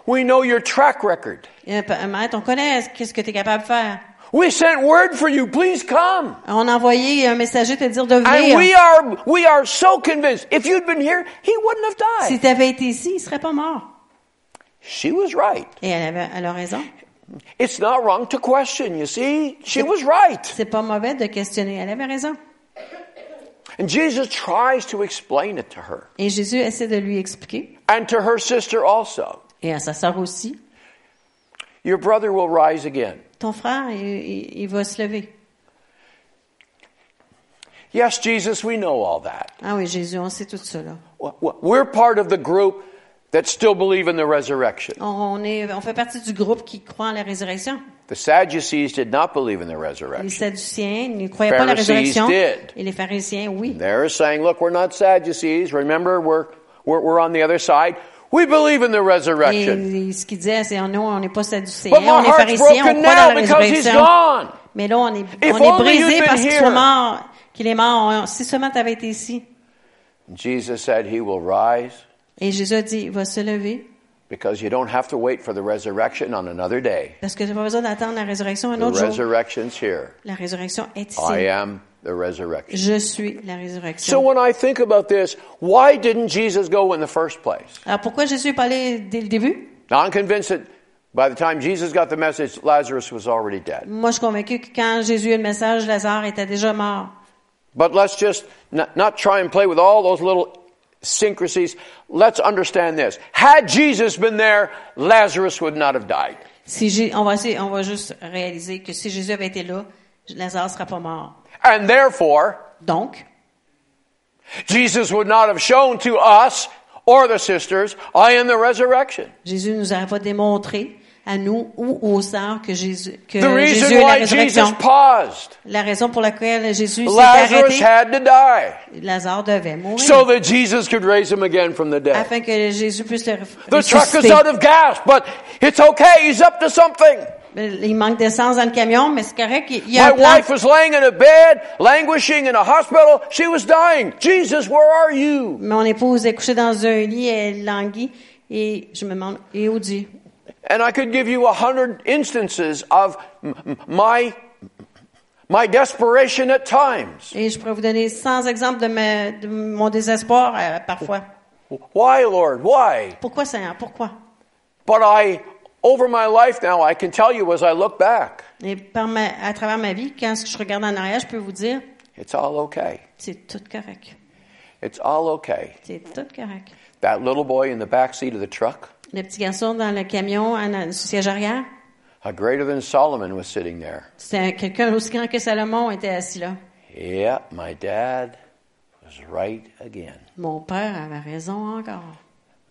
we know your track record. Euh, pa- Maître, on connaît ce que tu es capable de faire. We sent word for you. Please come. On a envoyé un messager te dire de And venir. we are, we are so convinced. If you'd been here, he wouldn't have Si died. tu avais été ici, il serait pas mort. She was right. Et elle, avait, elle a raison. It's not wrong to question, you see? She was right. C'est pas mauvais de questionner. Elle avait raison. And Jesus tries to explain it to her Et Jésus essaie de lui expliquer, and to her sister also. et à sa sœur aussi, Your brother will rise again. ton frère, il, il- va se lever. Yes, Jesus, we know all that. Ah oui, Jésus, on sait tout là. We're part of the group that still believe in the resurrection. On, est, on fait partie du groupe qui croit en la résurrection. The Sadducees did not believe in the Les resurrection. Sadduciens ne croyaient pas la résurrection. did. Et les pharisiens, oui. They're saying, look, we're not Sadducees. Remember, we're, we're, we're on the other side. We believe in the resurrection. Et ce qu'ils disaient, c'est non, on n'est pas sadducéens, on est pharisiens, on croit dans la résurrection. Mais là, on est, If on est brisé parce qu'il soit mort, qu'il est mort. On- Si seulement tu avais été ici. Jesus said he will rise Et Jésus a dit, il va se lever, because you don't have to wait for the resurrection on another day. parce que tu pas besoin d'attendre la résurrection un The autre jour. resurrection's here. La résurrection est ici. I am the resurrection. Je suis la résurrection. So when I think about this, why didn't Jesus go in the first place? Alors pourquoi Jésus est pas allé dès le début? Now I'm convinced that by the time Jesus got the message, Lazarus was already dead. Moi, je suis convaincu que quand Jésus a eu le message, Lazare était déjà mort. But let's just not, not try and play with all those little syncrasies. Let's understand this. Had Jesus been there, Lazarus would not have died. Si Jé- on va essayer, on va juste réaliser que si Jésus avait été là, Lazare serait pas mort. And therefore, Donc, Jesus would not have shown to us or the sisters, I am the resurrection. Jésus nous aurait pas démontré à nous ou aux sœurs que Jésus, que The reason Jésus est la why Jesus résurrection. paused, La raison pour laquelle Jésus s'est Lazarus arrêté, had to die Lazare devait mourir. so that Jesus could raise him again from the dead. afin que Jésus puisse le The truck is ressusciter. out of gas, but it's okay. He's up to something. Il manque d'essence dans le camion, mais c'est correct. Il y My a un plan. wife was laying in a bed, languishing in a hospital. She was dying. Jesus, where are you? Mon épouse est couchée dans un lit, elle languit, et je me demande, et où Dieu? And I could give you a hundred instances of my, my desperation at times. Et je pourrais vous donner 100 exemples de, ma- de mon désespoir euh, parfois. Why, Lord? Why? Pourquoi, Seigneur? Pourquoi? But I, over my life now, I can tell you as I look back, Et par ma, à travers ma vie, quand je regarde en arrière, je peux vous dire, it's all okay. c'est tout correct. It's all okay. C'est tout correct. That little boy in the back seat of the truck, Le petit garçon dans le camion, en, sous siège arrière, a greater than Solomon was sitting there. c'était quelqu'un aussi grand que Salomon était assis là. Yeah, my dad was right again. Mon père avait raison encore.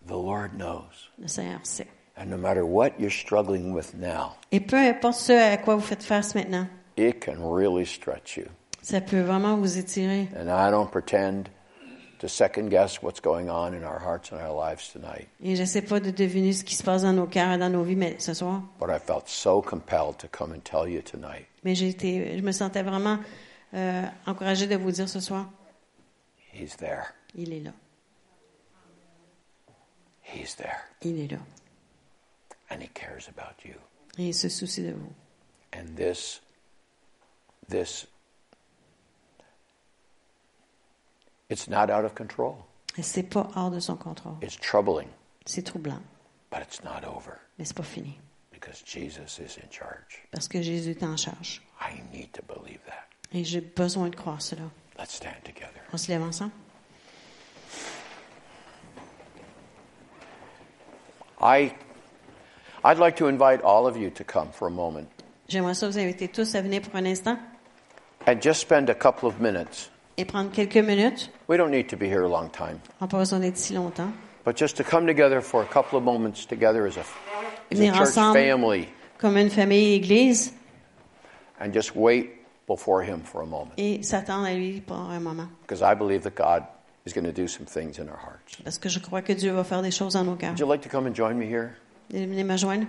The Lord knows. Le Seigneur sait. And no matter what you're struggling with now, Et peu importe ce à quoi vous faites face maintenant, it can really stretch you. ça peut vraiment vous étirer. And I don't pretend to second guess what's going on in our hearts and our lives tonight, Et je sais pas de deviner ce qui se passe dans nos cœurs et dans nos vies mais ce soir. but I felt so compelled to come and tell you tonight Mais j'ai été, je me sentais vraiment euh, encouragée de vous dire ce soir, He's there. il est là, He's there. il est là, And He cares about you. et il se soucie de vous. And this, this, it's not out of control. C'est pas hors de son contrôle. It's troubling, C'est troublant, but it's not over mais c'est pas fini, because Jesus is in charge. parce que Jésus est en charge. I need to believe that. Et j'ai besoin de croire cela. Let's stand together. On se lève ensemble. I, I'd like to invite all of you to come for a moment J'aimerais ça vous inviter tous à venir pour un instant and just spend a couple of minutes. Et prendre quelques minutes. We don't need to be here a long time, On n'a pas besoin d'être si longtemps. but just to come together for a couple of moments together as a, as a church family Comme une famille église and just wait before Him for a moment et s'attendre à lui pour un moment. because I believe that God is going to do some things in our hearts. Parce que je crois que Dieu va faire des choses dans nos cœurs. Would you like to come and join me here? Venez me joindre.